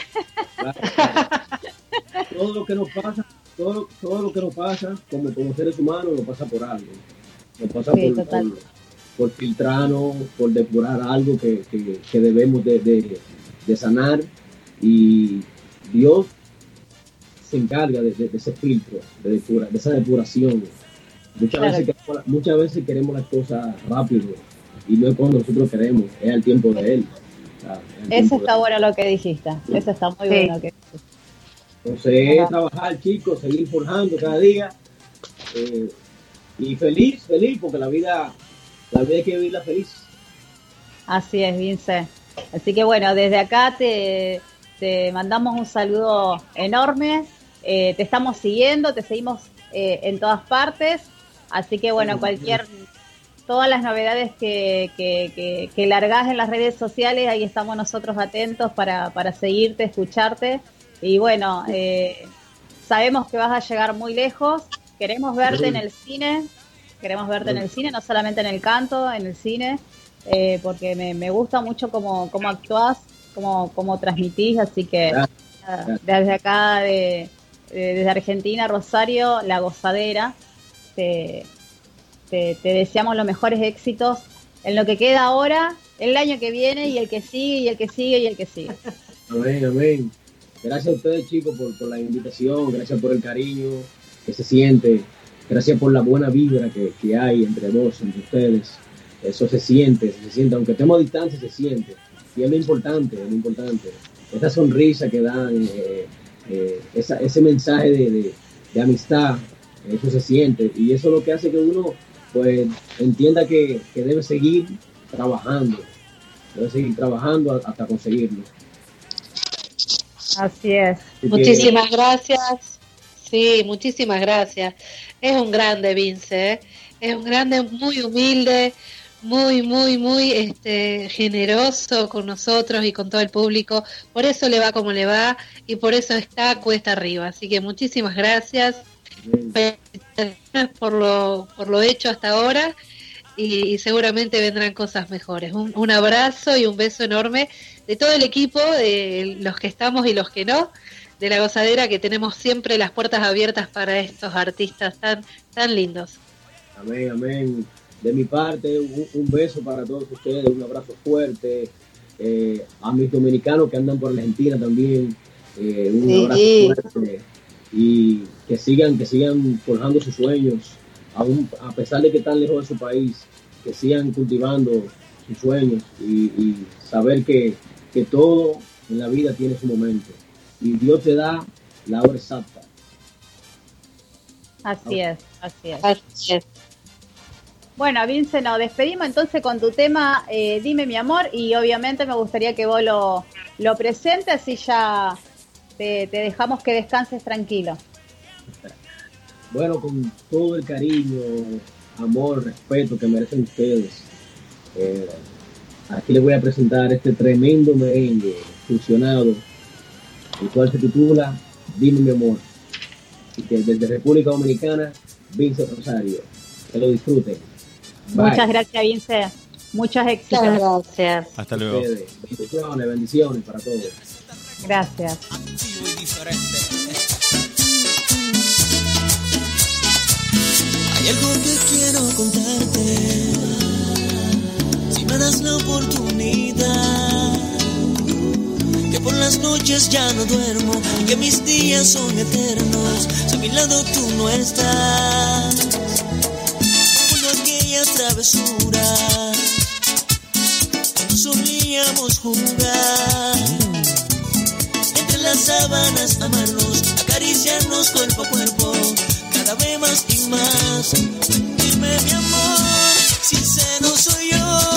Todo lo que nos pasa, todo, todo lo que nos pasa como, como seres humanos nos pasa por algo. Nos pasa por, por, filtrarnos, por depurar algo que, que, debemos de, de, sanar y Dios se encarga de, ese filtro, de, de esa depuración. Muchas, veces, muchas veces queremos las cosas rápido y no es cuando nosotros queremos, es al tiempo de Él.
Eso está bueno lo que dijiste. Eso está muy bueno. Que...
Entonces, trabajar, chicos, seguir forjando cada día. Eh, y feliz, feliz, porque la vida, la vida hay que vivirla feliz.
Así es, Vince. Así que bueno, desde acá te, te mandamos un saludo enorme. Eh, te estamos siguiendo, te seguimos eh, en todas partes. Así que bueno, cualquier todas las novedades que, que, que, largás en las redes sociales, ahí estamos nosotros atentos para, para seguirte, escucharte. Y bueno, eh, sabemos que vas a llegar muy lejos, queremos verte en el cine, queremos verte en el cine, no solamente en el canto, en el cine, eh, porque me, me, gusta mucho cómo, cómo actuás, cómo, cómo transmitís, así que desde acá, de, desde Argentina, Rosario, La Gozadera, te, te, deseamos los mejores éxitos en lo que queda ahora, el año que viene y el que sigue y el que sigue y el que sigue.
Amén, amén. Gracias a ustedes chicos por, la invitación, gracias por el cariño que se siente, gracias por la buena vibra que, hay entre vos, entre ustedes. Eso se siente, se siente, aunque estemos a distancia, se siente. Y es lo importante, es lo importante. Esa sonrisa que dan, eh, eh, ese mensaje de amistad, eso se siente. Y eso es lo que hace que uno pues entienda que, debe seguir trabajando, debe seguir trabajando hasta conseguirlo.
Así es.
Muchísimas gracias. Sí, muchísimas gracias. Es un grande, Vince. ¿eh? Es un grande, muy humilde, muy, muy, muy este, generoso con nosotros y con todo el público. Por eso le va como le va y por eso está cuesta arriba. Así que muchísimas gracias por lo, por lo hecho hasta ahora y, seguramente vendrán cosas mejores. Un, un, abrazo y un beso enorme de todo el equipo, de los que estamos y los que no, de la gozadera que tenemos siempre las puertas abiertas para estos artistas tan, tan lindos.
Amén, amén. De mi parte, un, beso para todos ustedes, un abrazo fuerte. Eh, a mis dominicanos que andan por Argentina también, eh, un abrazo fuerte. Y que sigan, que sigan forjando sus sueños, aún a pesar de que están lejos de su país, que sigan cultivando sus sueños y, saber que, que todo en la vida tiene su momento. Y Dios te da la hora exacta.
Así es, así es. Así es. Bueno, Vince, nos despedimos entonces con tu tema eh, Dime mi amor y obviamente me gustaría que vos lo, lo presentes, así ya te, dejamos que descanses tranquilo.
Bueno, con todo el cariño, amor, respeto que merecen ustedes, eh, aquí les voy a presentar este tremendo merengue fusionado, el cual se titula Dime mi amor. Y que desde República Dominicana, Vince Rosario. Que lo disfruten.
Muchas gracias, Vince. Muchas éxitos.
gracias.
Hasta luego.
Bendiciones, bendiciones para todos.
Gracias.
Hay algo que quiero contarte. Si me das la oportunidad. Que por las noches ya no duermo. Que mis días son eternos. Si a mi lado tú no estás travesuras solíamos jugar las sábanas amarnos acariciarnos cuerpo a cuerpo cada vez más y más. Dime mi amor sincero soy yo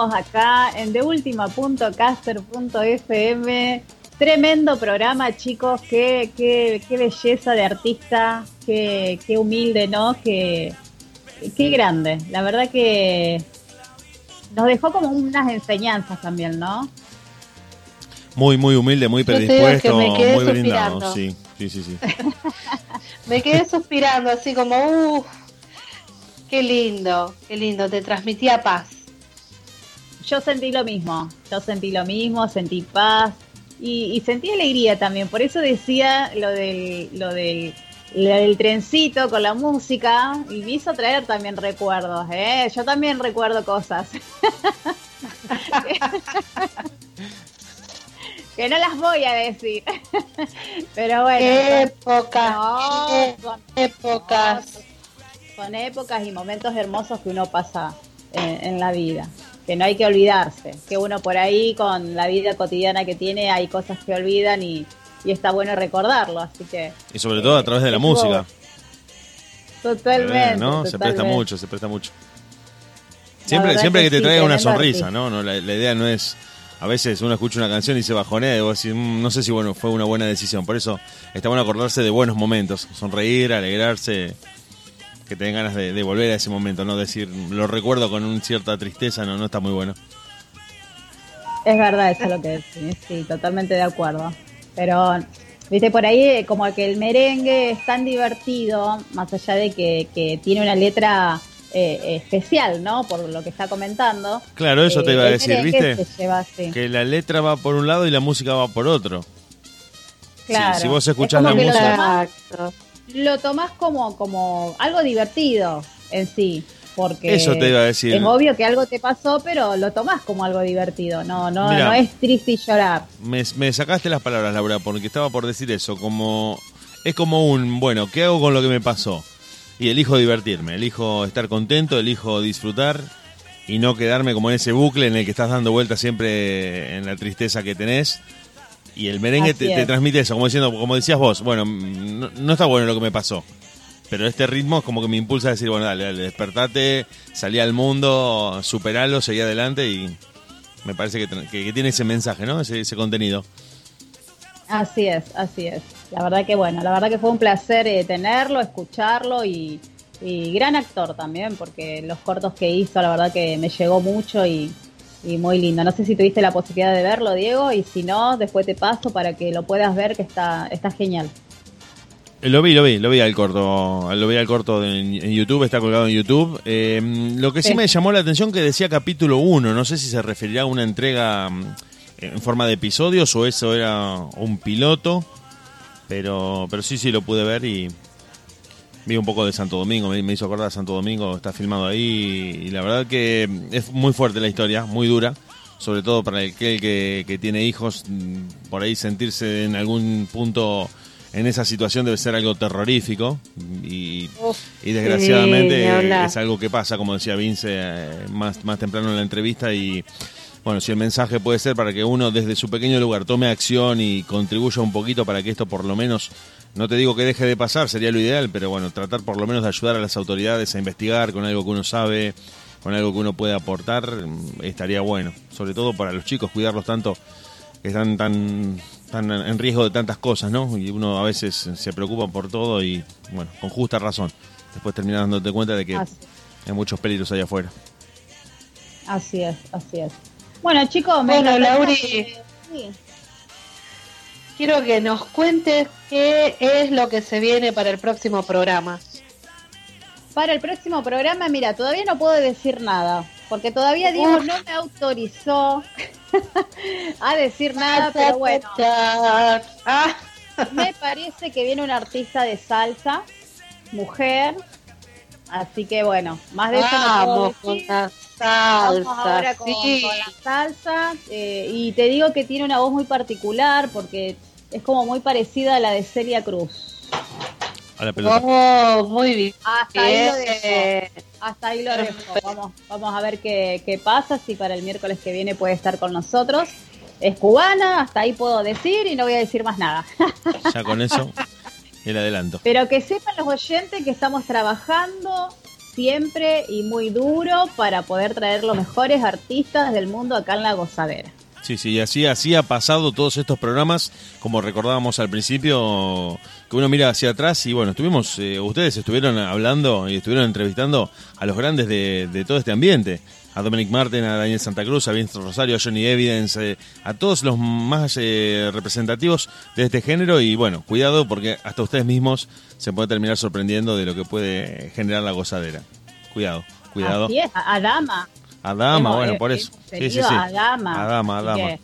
Seguimos acá en deultima.caster.fm. Tremendo programa, chicos. Qué, qué, qué belleza de artista. Qué, qué humilde, ¿no? Qué, qué grande. La verdad que nos dejó como unas enseñanzas también, ¿no?
Muy, muy humilde, muy predispuesto, muy brindado. Sí, sí, sí. sí.
me quedé suspirando, así como, uff, qué lindo, qué lindo, te transmitía paz
yo sentí lo mismo, yo sentí lo mismo, sentí paz y, sentí alegría también. Por eso decía lo del, lo del, trencito con la música y me hizo traer también recuerdos. ¿eh? Yo también recuerdo cosas. que no las voy a decir. Pero bueno.
Épocas. son, épocas.
Son épocas y momentos hermosos que uno pasa en la vida que no hay que olvidarse, que uno por ahí con la vida cotidiana que tiene hay cosas que olvidan y, está bueno recordarlo, así que...
Y sobre todo a través de la música.
Totalmente.
¿no? Se presta mucho, se presta mucho. Siempre, siempre que, te traiga una sonrisa, ¿no? no la, idea no es... A veces uno escucha una canción y se bajonea y vos decís, mm, no sé si bueno fue una buena decisión. Por eso está bueno acordarse de buenos momentos, sonreír, alegrarse, que te den ganas de, volver a ese momento, no decir, lo recuerdo con una cierta tristeza, no, no está muy bueno.
Es verdad, eso es lo que decís, sí, totalmente de acuerdo. Pero, viste, por ahí eh, como que el merengue es tan divertido, más allá de que, tiene una letra eh, especial, ¿no? Por lo que está comentando.
Claro, eso te iba a eh, decir, ¿viste? Que la letra va por un lado y la música va por otro.
Claro.
Si, vos escuchás la música
lo tomás como, como algo divertido en sí. Porque
Eso te iba a decir.
es obvio que algo te pasó, pero lo tomás como algo divertido. No, no, no es triste y llorar.
Me, me sacaste las palabras, Laura, porque estaba por decir eso. Como es como un, bueno, ¿qué hago con lo que me pasó? Y elijo divertirme, elijo estar contento, elijo disfrutar y no quedarme como en ese bucle en el que estás dando vueltas siempre en la tristeza que tenés y el merengue te, transmite eso, como diciendo, como decías vos, bueno, no, está bueno lo que me pasó. Pero este ritmo es como que me impulsa a decir, bueno, dale, dale, despertate, salí al mundo, superalo, seguí adelante y me parece que, tiene ese mensaje, ¿no? Ese, ese, contenido.
Así es, así es. La verdad que bueno, la verdad que fue un placer eh, tenerlo, escucharlo y, y gran actor también, porque los cortos que hizo, la verdad que me llegó mucho y, y muy lindo. No sé si tuviste la posibilidad de verlo, Diego, y si no, después te paso para que lo puedas ver, que está, está genial.
Eh, lo vi, lo vi, lo vi al corto, lo vi al corto en, YouTube, está colgado en YouTube. Eh, lo que sí, me llamó la atención que decía capítulo 1, no sé si se referirá a una entrega mm, en forma de episodios o eso era un piloto, pero, pero sí, sí lo pude ver y, Vi un poco de Santo Domingo, me, hizo acordar a Santo Domingo, está filmado ahí y la verdad que es muy fuerte la historia, muy dura, sobre todo para aquel que, que tiene hijos, mm, por ahí sentirse en algún punto en esa situación debe ser algo terrorífico y, desgraciadamente es algo que pasa, como decía Vince eh, más, más temprano en la entrevista y bueno, si el mensaje puede ser para que uno desde su pequeño lugar tome acción y contribuya un poquito para que esto por lo menos no te digo que deje de pasar, sería lo ideal, pero bueno, tratar por lo menos de ayudar a las autoridades a investigar con algo que uno sabe, con algo que uno puede aportar, mm, estaría bueno. Sobre todo para los chicos, cuidarlos tanto, que están tan, tan en riesgo de tantas cosas, ¿no? Y uno a veces se preocupa por todo y, bueno, con justa razón. Después terminas dándote cuenta de que hay muchos peligros allá afuera.
Así es, así es. Bueno, chicos,
me bueno, Lauri, sí quiero que nos cuentes qué es lo que se viene para el próximo programa.
Para el próximo programa, mira, todavía no puedo decir nada, porque todavía Diego no me autorizó a decir nada, pero bueno.
Ah.
Me parece que viene una artista de salsa, mujer. Así que bueno, más de eso no puedo
Vamos con
decir.
la salsa.
Vamos ahora con,
sí.
con la salsa. eh, y te digo que tiene una voz muy particular porque es como muy parecida a la de Celia Cruz.
A la pelota.
Oh, muy bien.
Hasta ahí lo dejo. Hasta ahí lo dejo. Vamos, vamos a ver qué, qué pasa, si para el miércoles que viene puede estar con nosotros. Es cubana, hasta ahí puedo decir y no voy a decir más nada.
Ya con eso, el adelanto.
Pero que sepan los oyentes que estamos trabajando siempre y muy duro para poder traer los mejores artistas del mundo acá en la gozadera.
Sí, sí, y así, así ha pasado todos estos programas, como recordábamos al principio, que uno mira hacia atrás y bueno, estuvimos, eh, ustedes estuvieron hablando y estuvieron entrevistando a los grandes de, de todo este ambiente, a Dominic Martin, a Daniel Santa Cruz, a Vince Rosario, a Johnny Evidence, eh, a todos los más eh, representativos de este género y bueno, cuidado porque hasta ustedes mismos se pueden terminar sorprendiendo de lo que puede generar la gozadera. Cuidado, cuidado.
Así es, a, Dama.
A Dama,
Hemos,
bueno,
eh,
por
eh,
eso. Sí, sí,
seguido
sí.
A Dama.
A Dama, a
Así
Dama.
que-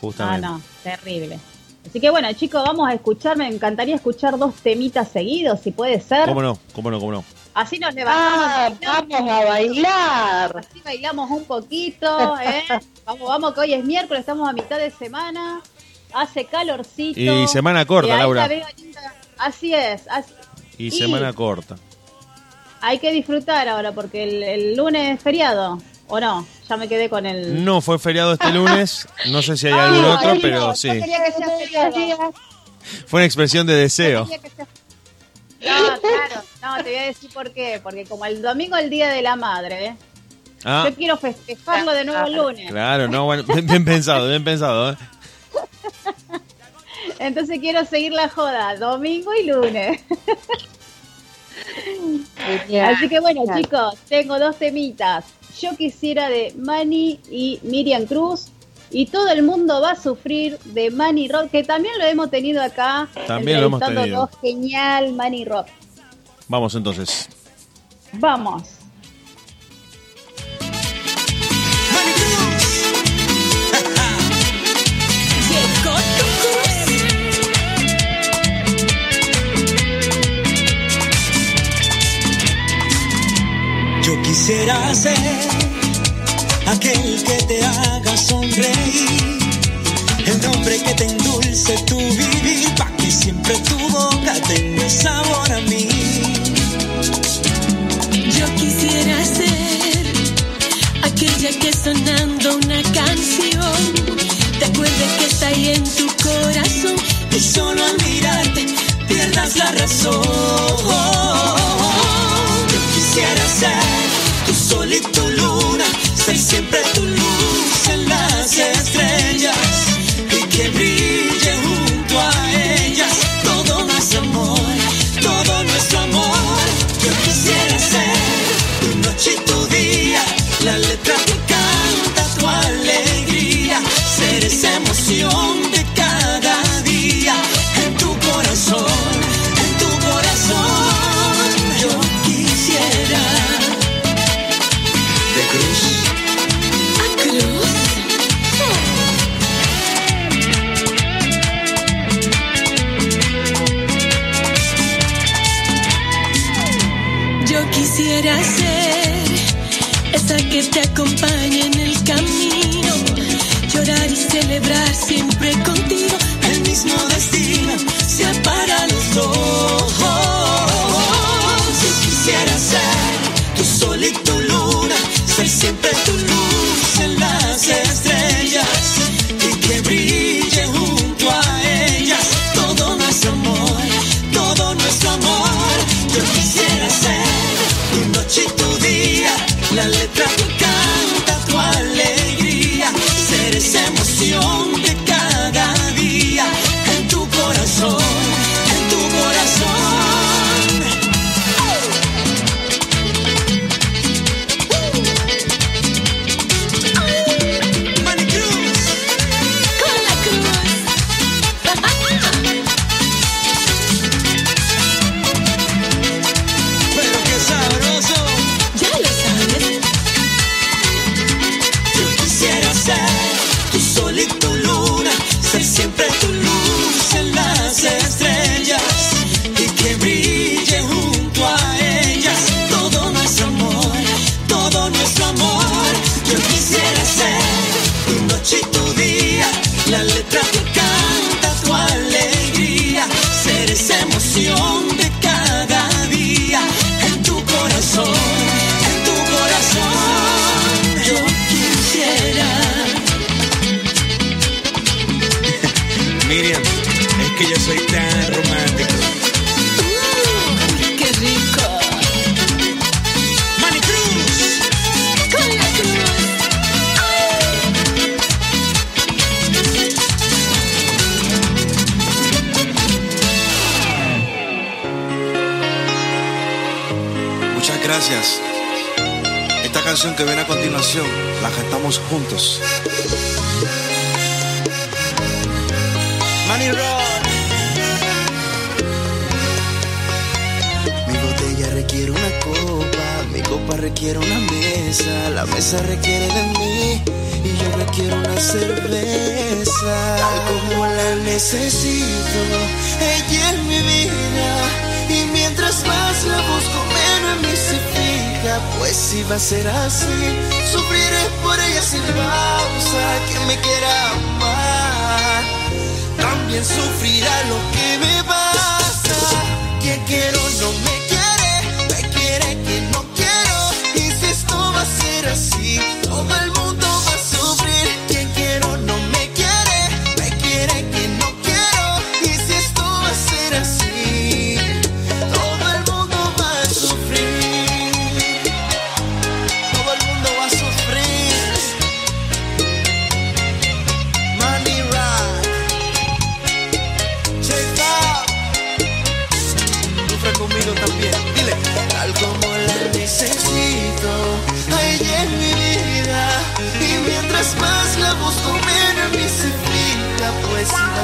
Justamente.
Ah, no, terrible. Así que bueno, chicos, vamos a escuchar. Me encantaría escuchar dos temitas seguidos, si puede ser.
¿Cómo no? ¿Cómo no? ¿Cómo no?
Así nos levantamos.
Ah, vamos a bailar.
Así bailamos un poquito, ¿eh? vamos, vamos, que hoy es miércoles, estamos a mitad de semana. Hace calorcito.
Y semana corta, Laura.
la veo linda. Así es. así-
Y,
Y-
semana corta.
Hay que disfrutar ahora porque el, el lunes es feriado. ¿O no? Ya me quedé con el.
No fue feriado este lunes, no sé si hay
Ah,
algún
no,
otro,
no,
pero sí.
quería que sea feriado.
Fue una expresión de deseo.
No, claro. No, te voy a decir por qué. Porque como el domingo es el Día de la Madre,
Ah,
yo quiero festejarlo de nuevo el lunes.
claro, no, bueno, bien, bien pensado, bien pensado. ¿eh?
Entonces quiero seguir la joda, domingo y lunes.
Genial.
Así que bueno,
Genial.
chicos, tengo dos temitas. Yo quisiera de Manny y Miriam Cruz. Y todo el mundo va a sufrir de Manny Rock, que también lo hemos tenido acá.
También lo hemos tenido.
Genial, Manny Rock.
Vamos entonces.
Vamos.
Yo quisiera ser aquel que te haga sonreír, el nombre que te endulce tu vivir, pa' que siempre tu boca tenga sabor a mí.
Yo quisiera ser aquella que sonando una canción te acuerdes que está ahí en tu corazón
Y solo al mirarte pierdas la razón.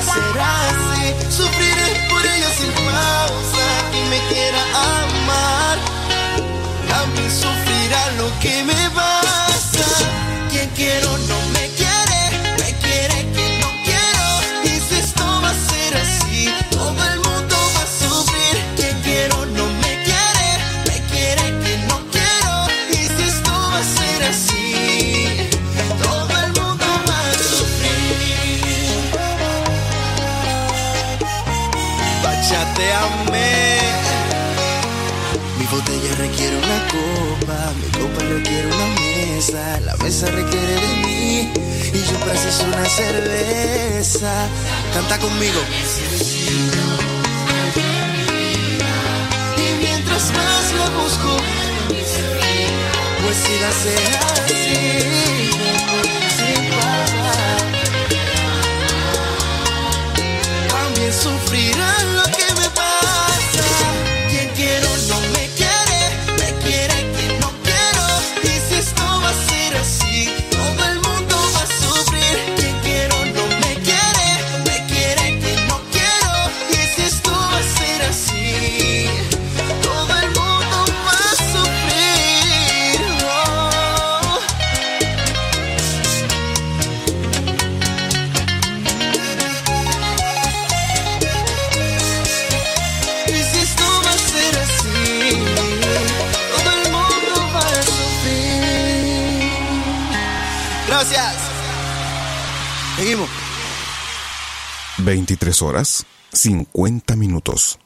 será así. Sufriré por ella sin pausa y me quiera amar. También sufrirá lo que me copa, mi copa requiere una mesa, la mesa requiere de mí y yo preciso una cerveza. Canta conmigo. Y mientras más la busco, pues si la sé sin parar, también sufrirán.
23 horas 50 minutos.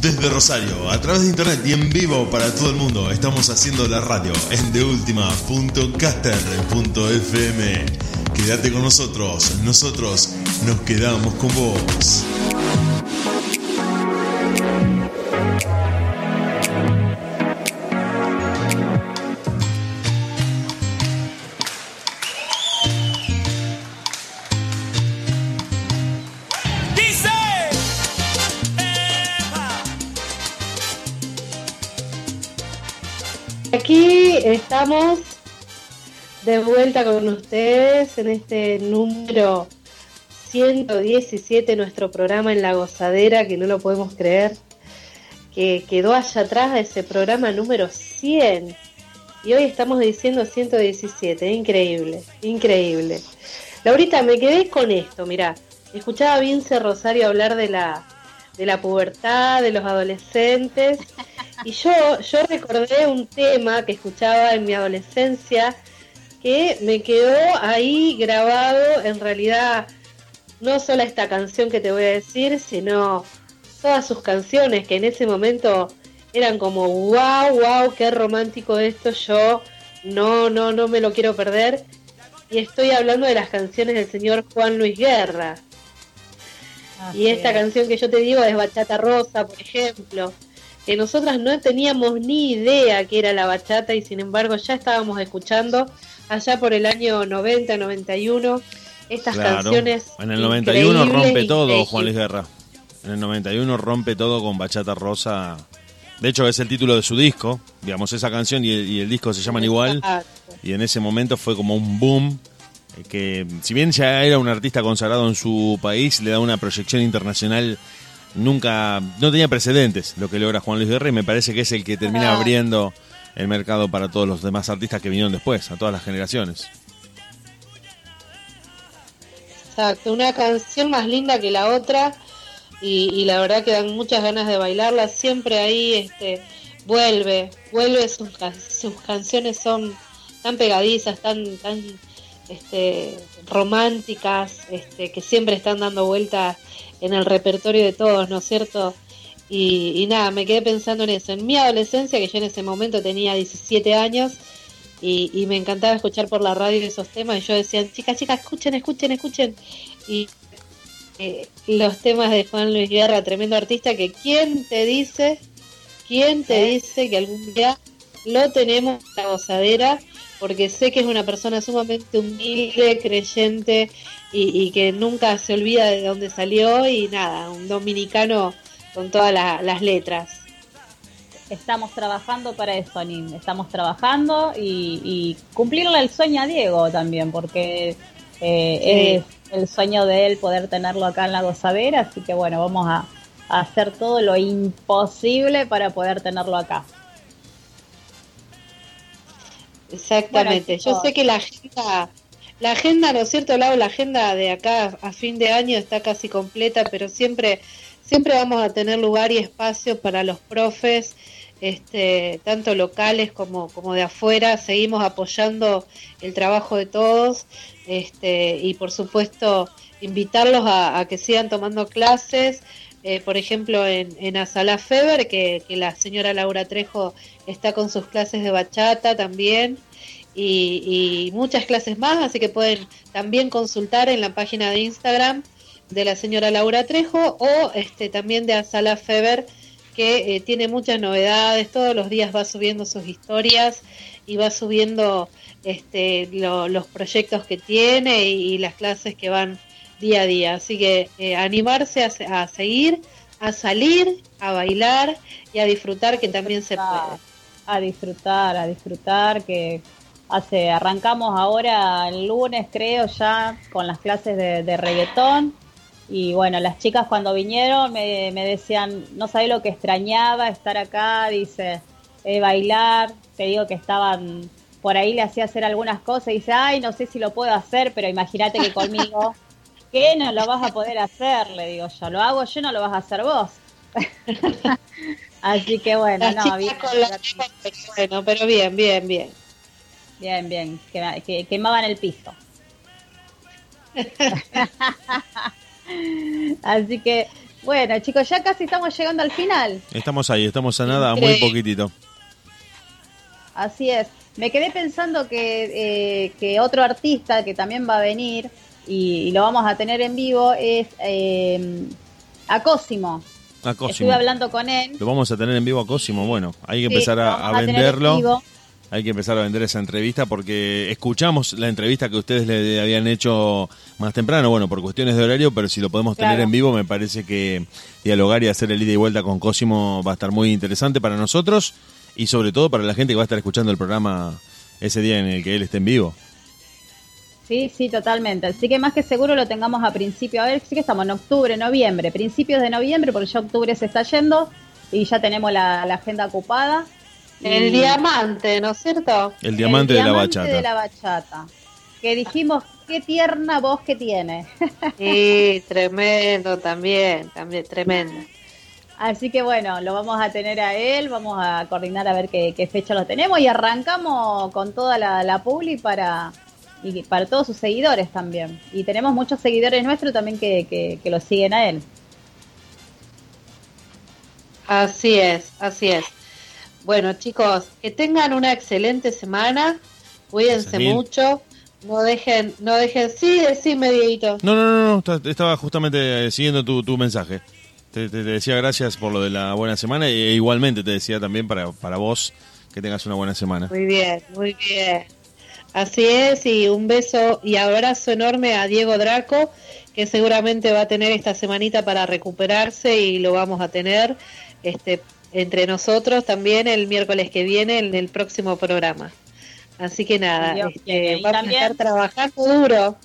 Desde Rosario, a través de internet y en vivo para todo el mundo, estamos haciendo la radio en deultima.caster.fm. Quédate con nosotros, nosotros nos quedamos con vos.
de vuelta con ustedes en este número 117, nuestro programa en la gozadera, que no lo podemos creer, que quedó allá atrás de ese programa número 100. Y hoy estamos diciendo 117, increíble, increíble. Laurita, me quedé con esto, mirá, escuchaba a Vince Rosario hablar de la, de la pubertad, de los adolescentes, y yo, yo recordé un tema que escuchaba en mi adolescencia, que me quedó ahí grabado, en realidad, no solo esta canción que te voy a decir, sino todas sus canciones que en ese momento eran como, wow, wow, qué romántico esto, yo no, no, no me lo quiero perder. Y estoy hablando de las canciones del señor Juan Luis Guerra. Y esta canción que yo te digo es Bachata Rosa, por ejemplo, que nosotras no teníamos ni idea que era la bachata y sin embargo ya estábamos escuchando allá por el año 90, 91 estas canciones.
En el 91 rompe todo Juan Luis Guerra. En el 91 rompe todo con Bachata Rosa. De hecho, es el título de su disco. Digamos, esa canción y el, disco se llaman igual. Y en ese momento fue como un boom. Eh, que, si bien ya era un artista consagrado en su país, le da una proyección internacional. Nunca. No tenía precedentes lo que logra Juan Luis Guerra. Y me parece que es el que termina abriendo el mercado para todos los demás artistas que vinieron después, a todas las generaciones.
Exacto, una canción más linda que la otra y, la verdad que dan muchas ganas de bailarla. Siempre ahí este, vuelve, vuelve, sus, sus canciones son tan pegadizas, tan, tan este, románticas, este, que siempre están dando vueltas en el repertorio de todos, ¿no es cierto? Y, nada, me quedé pensando en eso. En mi adolescencia, que yo en ese momento tenía 17 años, y, y, me encantaba escuchar por la radio esos temas, y yo decía, chicas, chicas, escuchen, escuchen, escuchen. Y eh, los temas de Juan Luis Guerra, tremendo artista, que quién te dice, quién te dice que algún día lo tenemos en la gozadera, porque sé que es una persona sumamente humilde, creyente y, que nunca se olvida de dónde salió y nada, un dominicano con todas las letras.
Estamos trabajando para eso, Nin. Estamos trabajando y, cumplirle el sueño a Diego también, porque eh, es el sueño de él poder tenerlo acá en la gozadera, así que bueno, vamos a, hacer todo lo imposible para poder tenerlo acá.
Exactamente, yo sé que la agenda, la agenda, ¿no es cierto, Lau? La agenda de acá a fin de año está casi completa, pero siempre, siempre vamos a tener lugar y espacio para los profes, este, tanto locales como, como de afuera, seguimos apoyando el trabajo de todos este, y por supuesto invitarlos a, que sigan tomando clases, eh, por ejemplo en, en Asala Feber, que, la señora Laura Trejo está con sus clases de bachata también. Y, muchas clases más, así que pueden también consultar en la página de Instagram de la señora Laura Trejo o este también de Asala Feber que eh, tiene muchas novedades, todos los días va subiendo sus historias y va subiendo este, los proyectos que tiene y, las clases que van día a día. Así que eh, animarse a, seguir, a salir, a bailar y a disfrutar que también se puede.
A disfrutar, a disfrutar que hace arrancamos ahora el lunes creo ya con las clases de, de reggaetón y bueno las chicas cuando vinieron me, me decían no sabía lo que extrañaba estar acá dice eh, bailar te digo que estaban por ahí le hacía hacer algunas cosas y dice, ay, no sé si lo puedo hacer, pero imagínate que conmigo, ¿qué no lo vas a poder hacer? Le digo yo, lo hago yo, no lo vas a hacer vos. Así que bueno, no, bien.
bueno, pero bien, bien, bien.
Bien, bien, que, que quemaban el piso. Así que, bueno, chicos, ya casi estamos llegando al final.
Estamos ahí, estamos a nada, muy poquitito.
Así es. Me quedé pensando que, eh, que otro artista que también va a venir y, lo vamos a tener en vivo es eh, a Cosimo. Estuve hablando con él.
Lo vamos a tener en vivo a Cosimo. Bueno, hay que empezar a, venderlo. Hay que empezar a vender esa entrevista porque escuchamos la entrevista que ustedes le habían hecho más temprano, bueno, por cuestiones de horario, pero si lo podemos tener en vivo, me parece que dialogar y hacer el ida y vuelta con Cosimo va a estar muy interesante para nosotros y sobre todo para la gente que va a estar escuchando el programa ese día en el que él esté en vivo.
Sí, sí, totalmente. Así que más que seguro lo tengamos a principio. A ver, sí que estamos en octubre, noviembre, principios de noviembre, porque ya octubre se está yendo y ya tenemos la, agenda ocupada.
El diamante, ¿no es cierto?
El diamante, de la bachata.
de la bachata. Que dijimos, qué tierna voz que tiene.
Sí, tremendo también, también tremendo.
Así que bueno, lo vamos a tener a él, vamos a coordinar a ver qué, fecha lo tenemos y arrancamos con toda la, la publi para, y para todos sus seguidores también. Y tenemos muchos seguidores nuestros también que, que, lo siguen a él.
Así es, así es. Bueno chicos, que tengan una excelente semana. Cuídense mucho. No dejen, no dejen, sí, decime, Dieguito.
No, no, no, no, ta- estaba justamente eh, siguiendo tu, tu mensaje. Te, te- te decía gracias por lo de la buena semana e igualmente te decía también para, para vos que tengas una buena semana.
Muy bien, muy bien. Así es, y un beso y abrazo enorme a Diego Draco, que seguramente va a tener esta semanita para recuperarse y lo vamos a tener este, entre nosotros también el miércoles que viene en el próximo programa. Así que nada,
Dios
este, vamos
también-
a estar trabajando duro.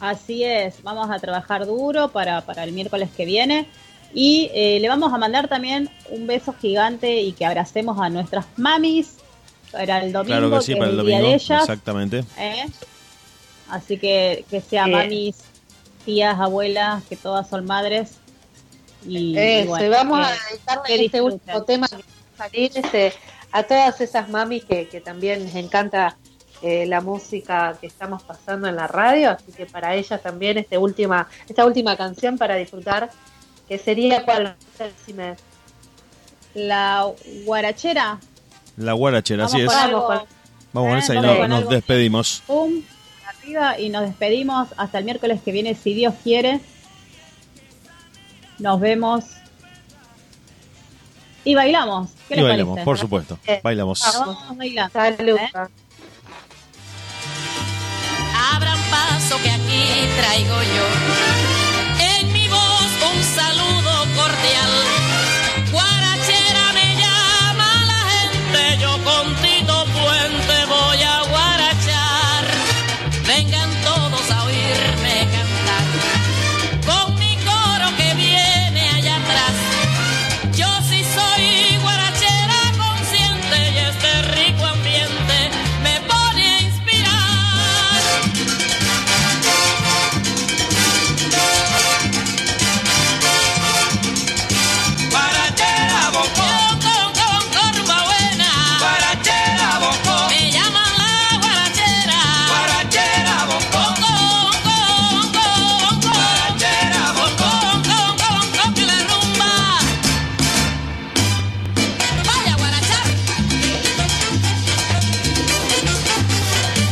Así es, vamos a trabajar duro para, para el miércoles que viene y eh, le vamos a mandar también un beso gigante y que abracemos a nuestras mamis para el domingo,
Claro que sí,
es
para el
el día
domingo.
de ellas.
Exactamente.
¿eh? Así que que sea
Bien.
mamis, tías, abuelas, que todas son madres. Y, y
Eso,
bueno,
y vamos
que-
a dedicarle este último tema que va a salir este, a todas esas mamis que, que también les encanta eh, la música que estamos pasando en la radio, así que para ellas también este última, esta última canción para disfrutar, que sería cuál, Decime.
La guarachera.
La guarachera, así es.
algo,
Vamos con
¿eh?
esa y no-
con
nos
algo.
despedimos.
pum, arriba y nos despedimos hasta el miércoles que viene, si Dios quiere nos vemos y bailamos.
Y bailamos, por supuesto.
Eh,
bailamos.
Ah, vamos, bailamos.
Salud.
¿eh?
Abran paso que aquí traigo yo. En mi voz un saludo cordial. Guarachera me llama la gente, yo con Tito Puente voy a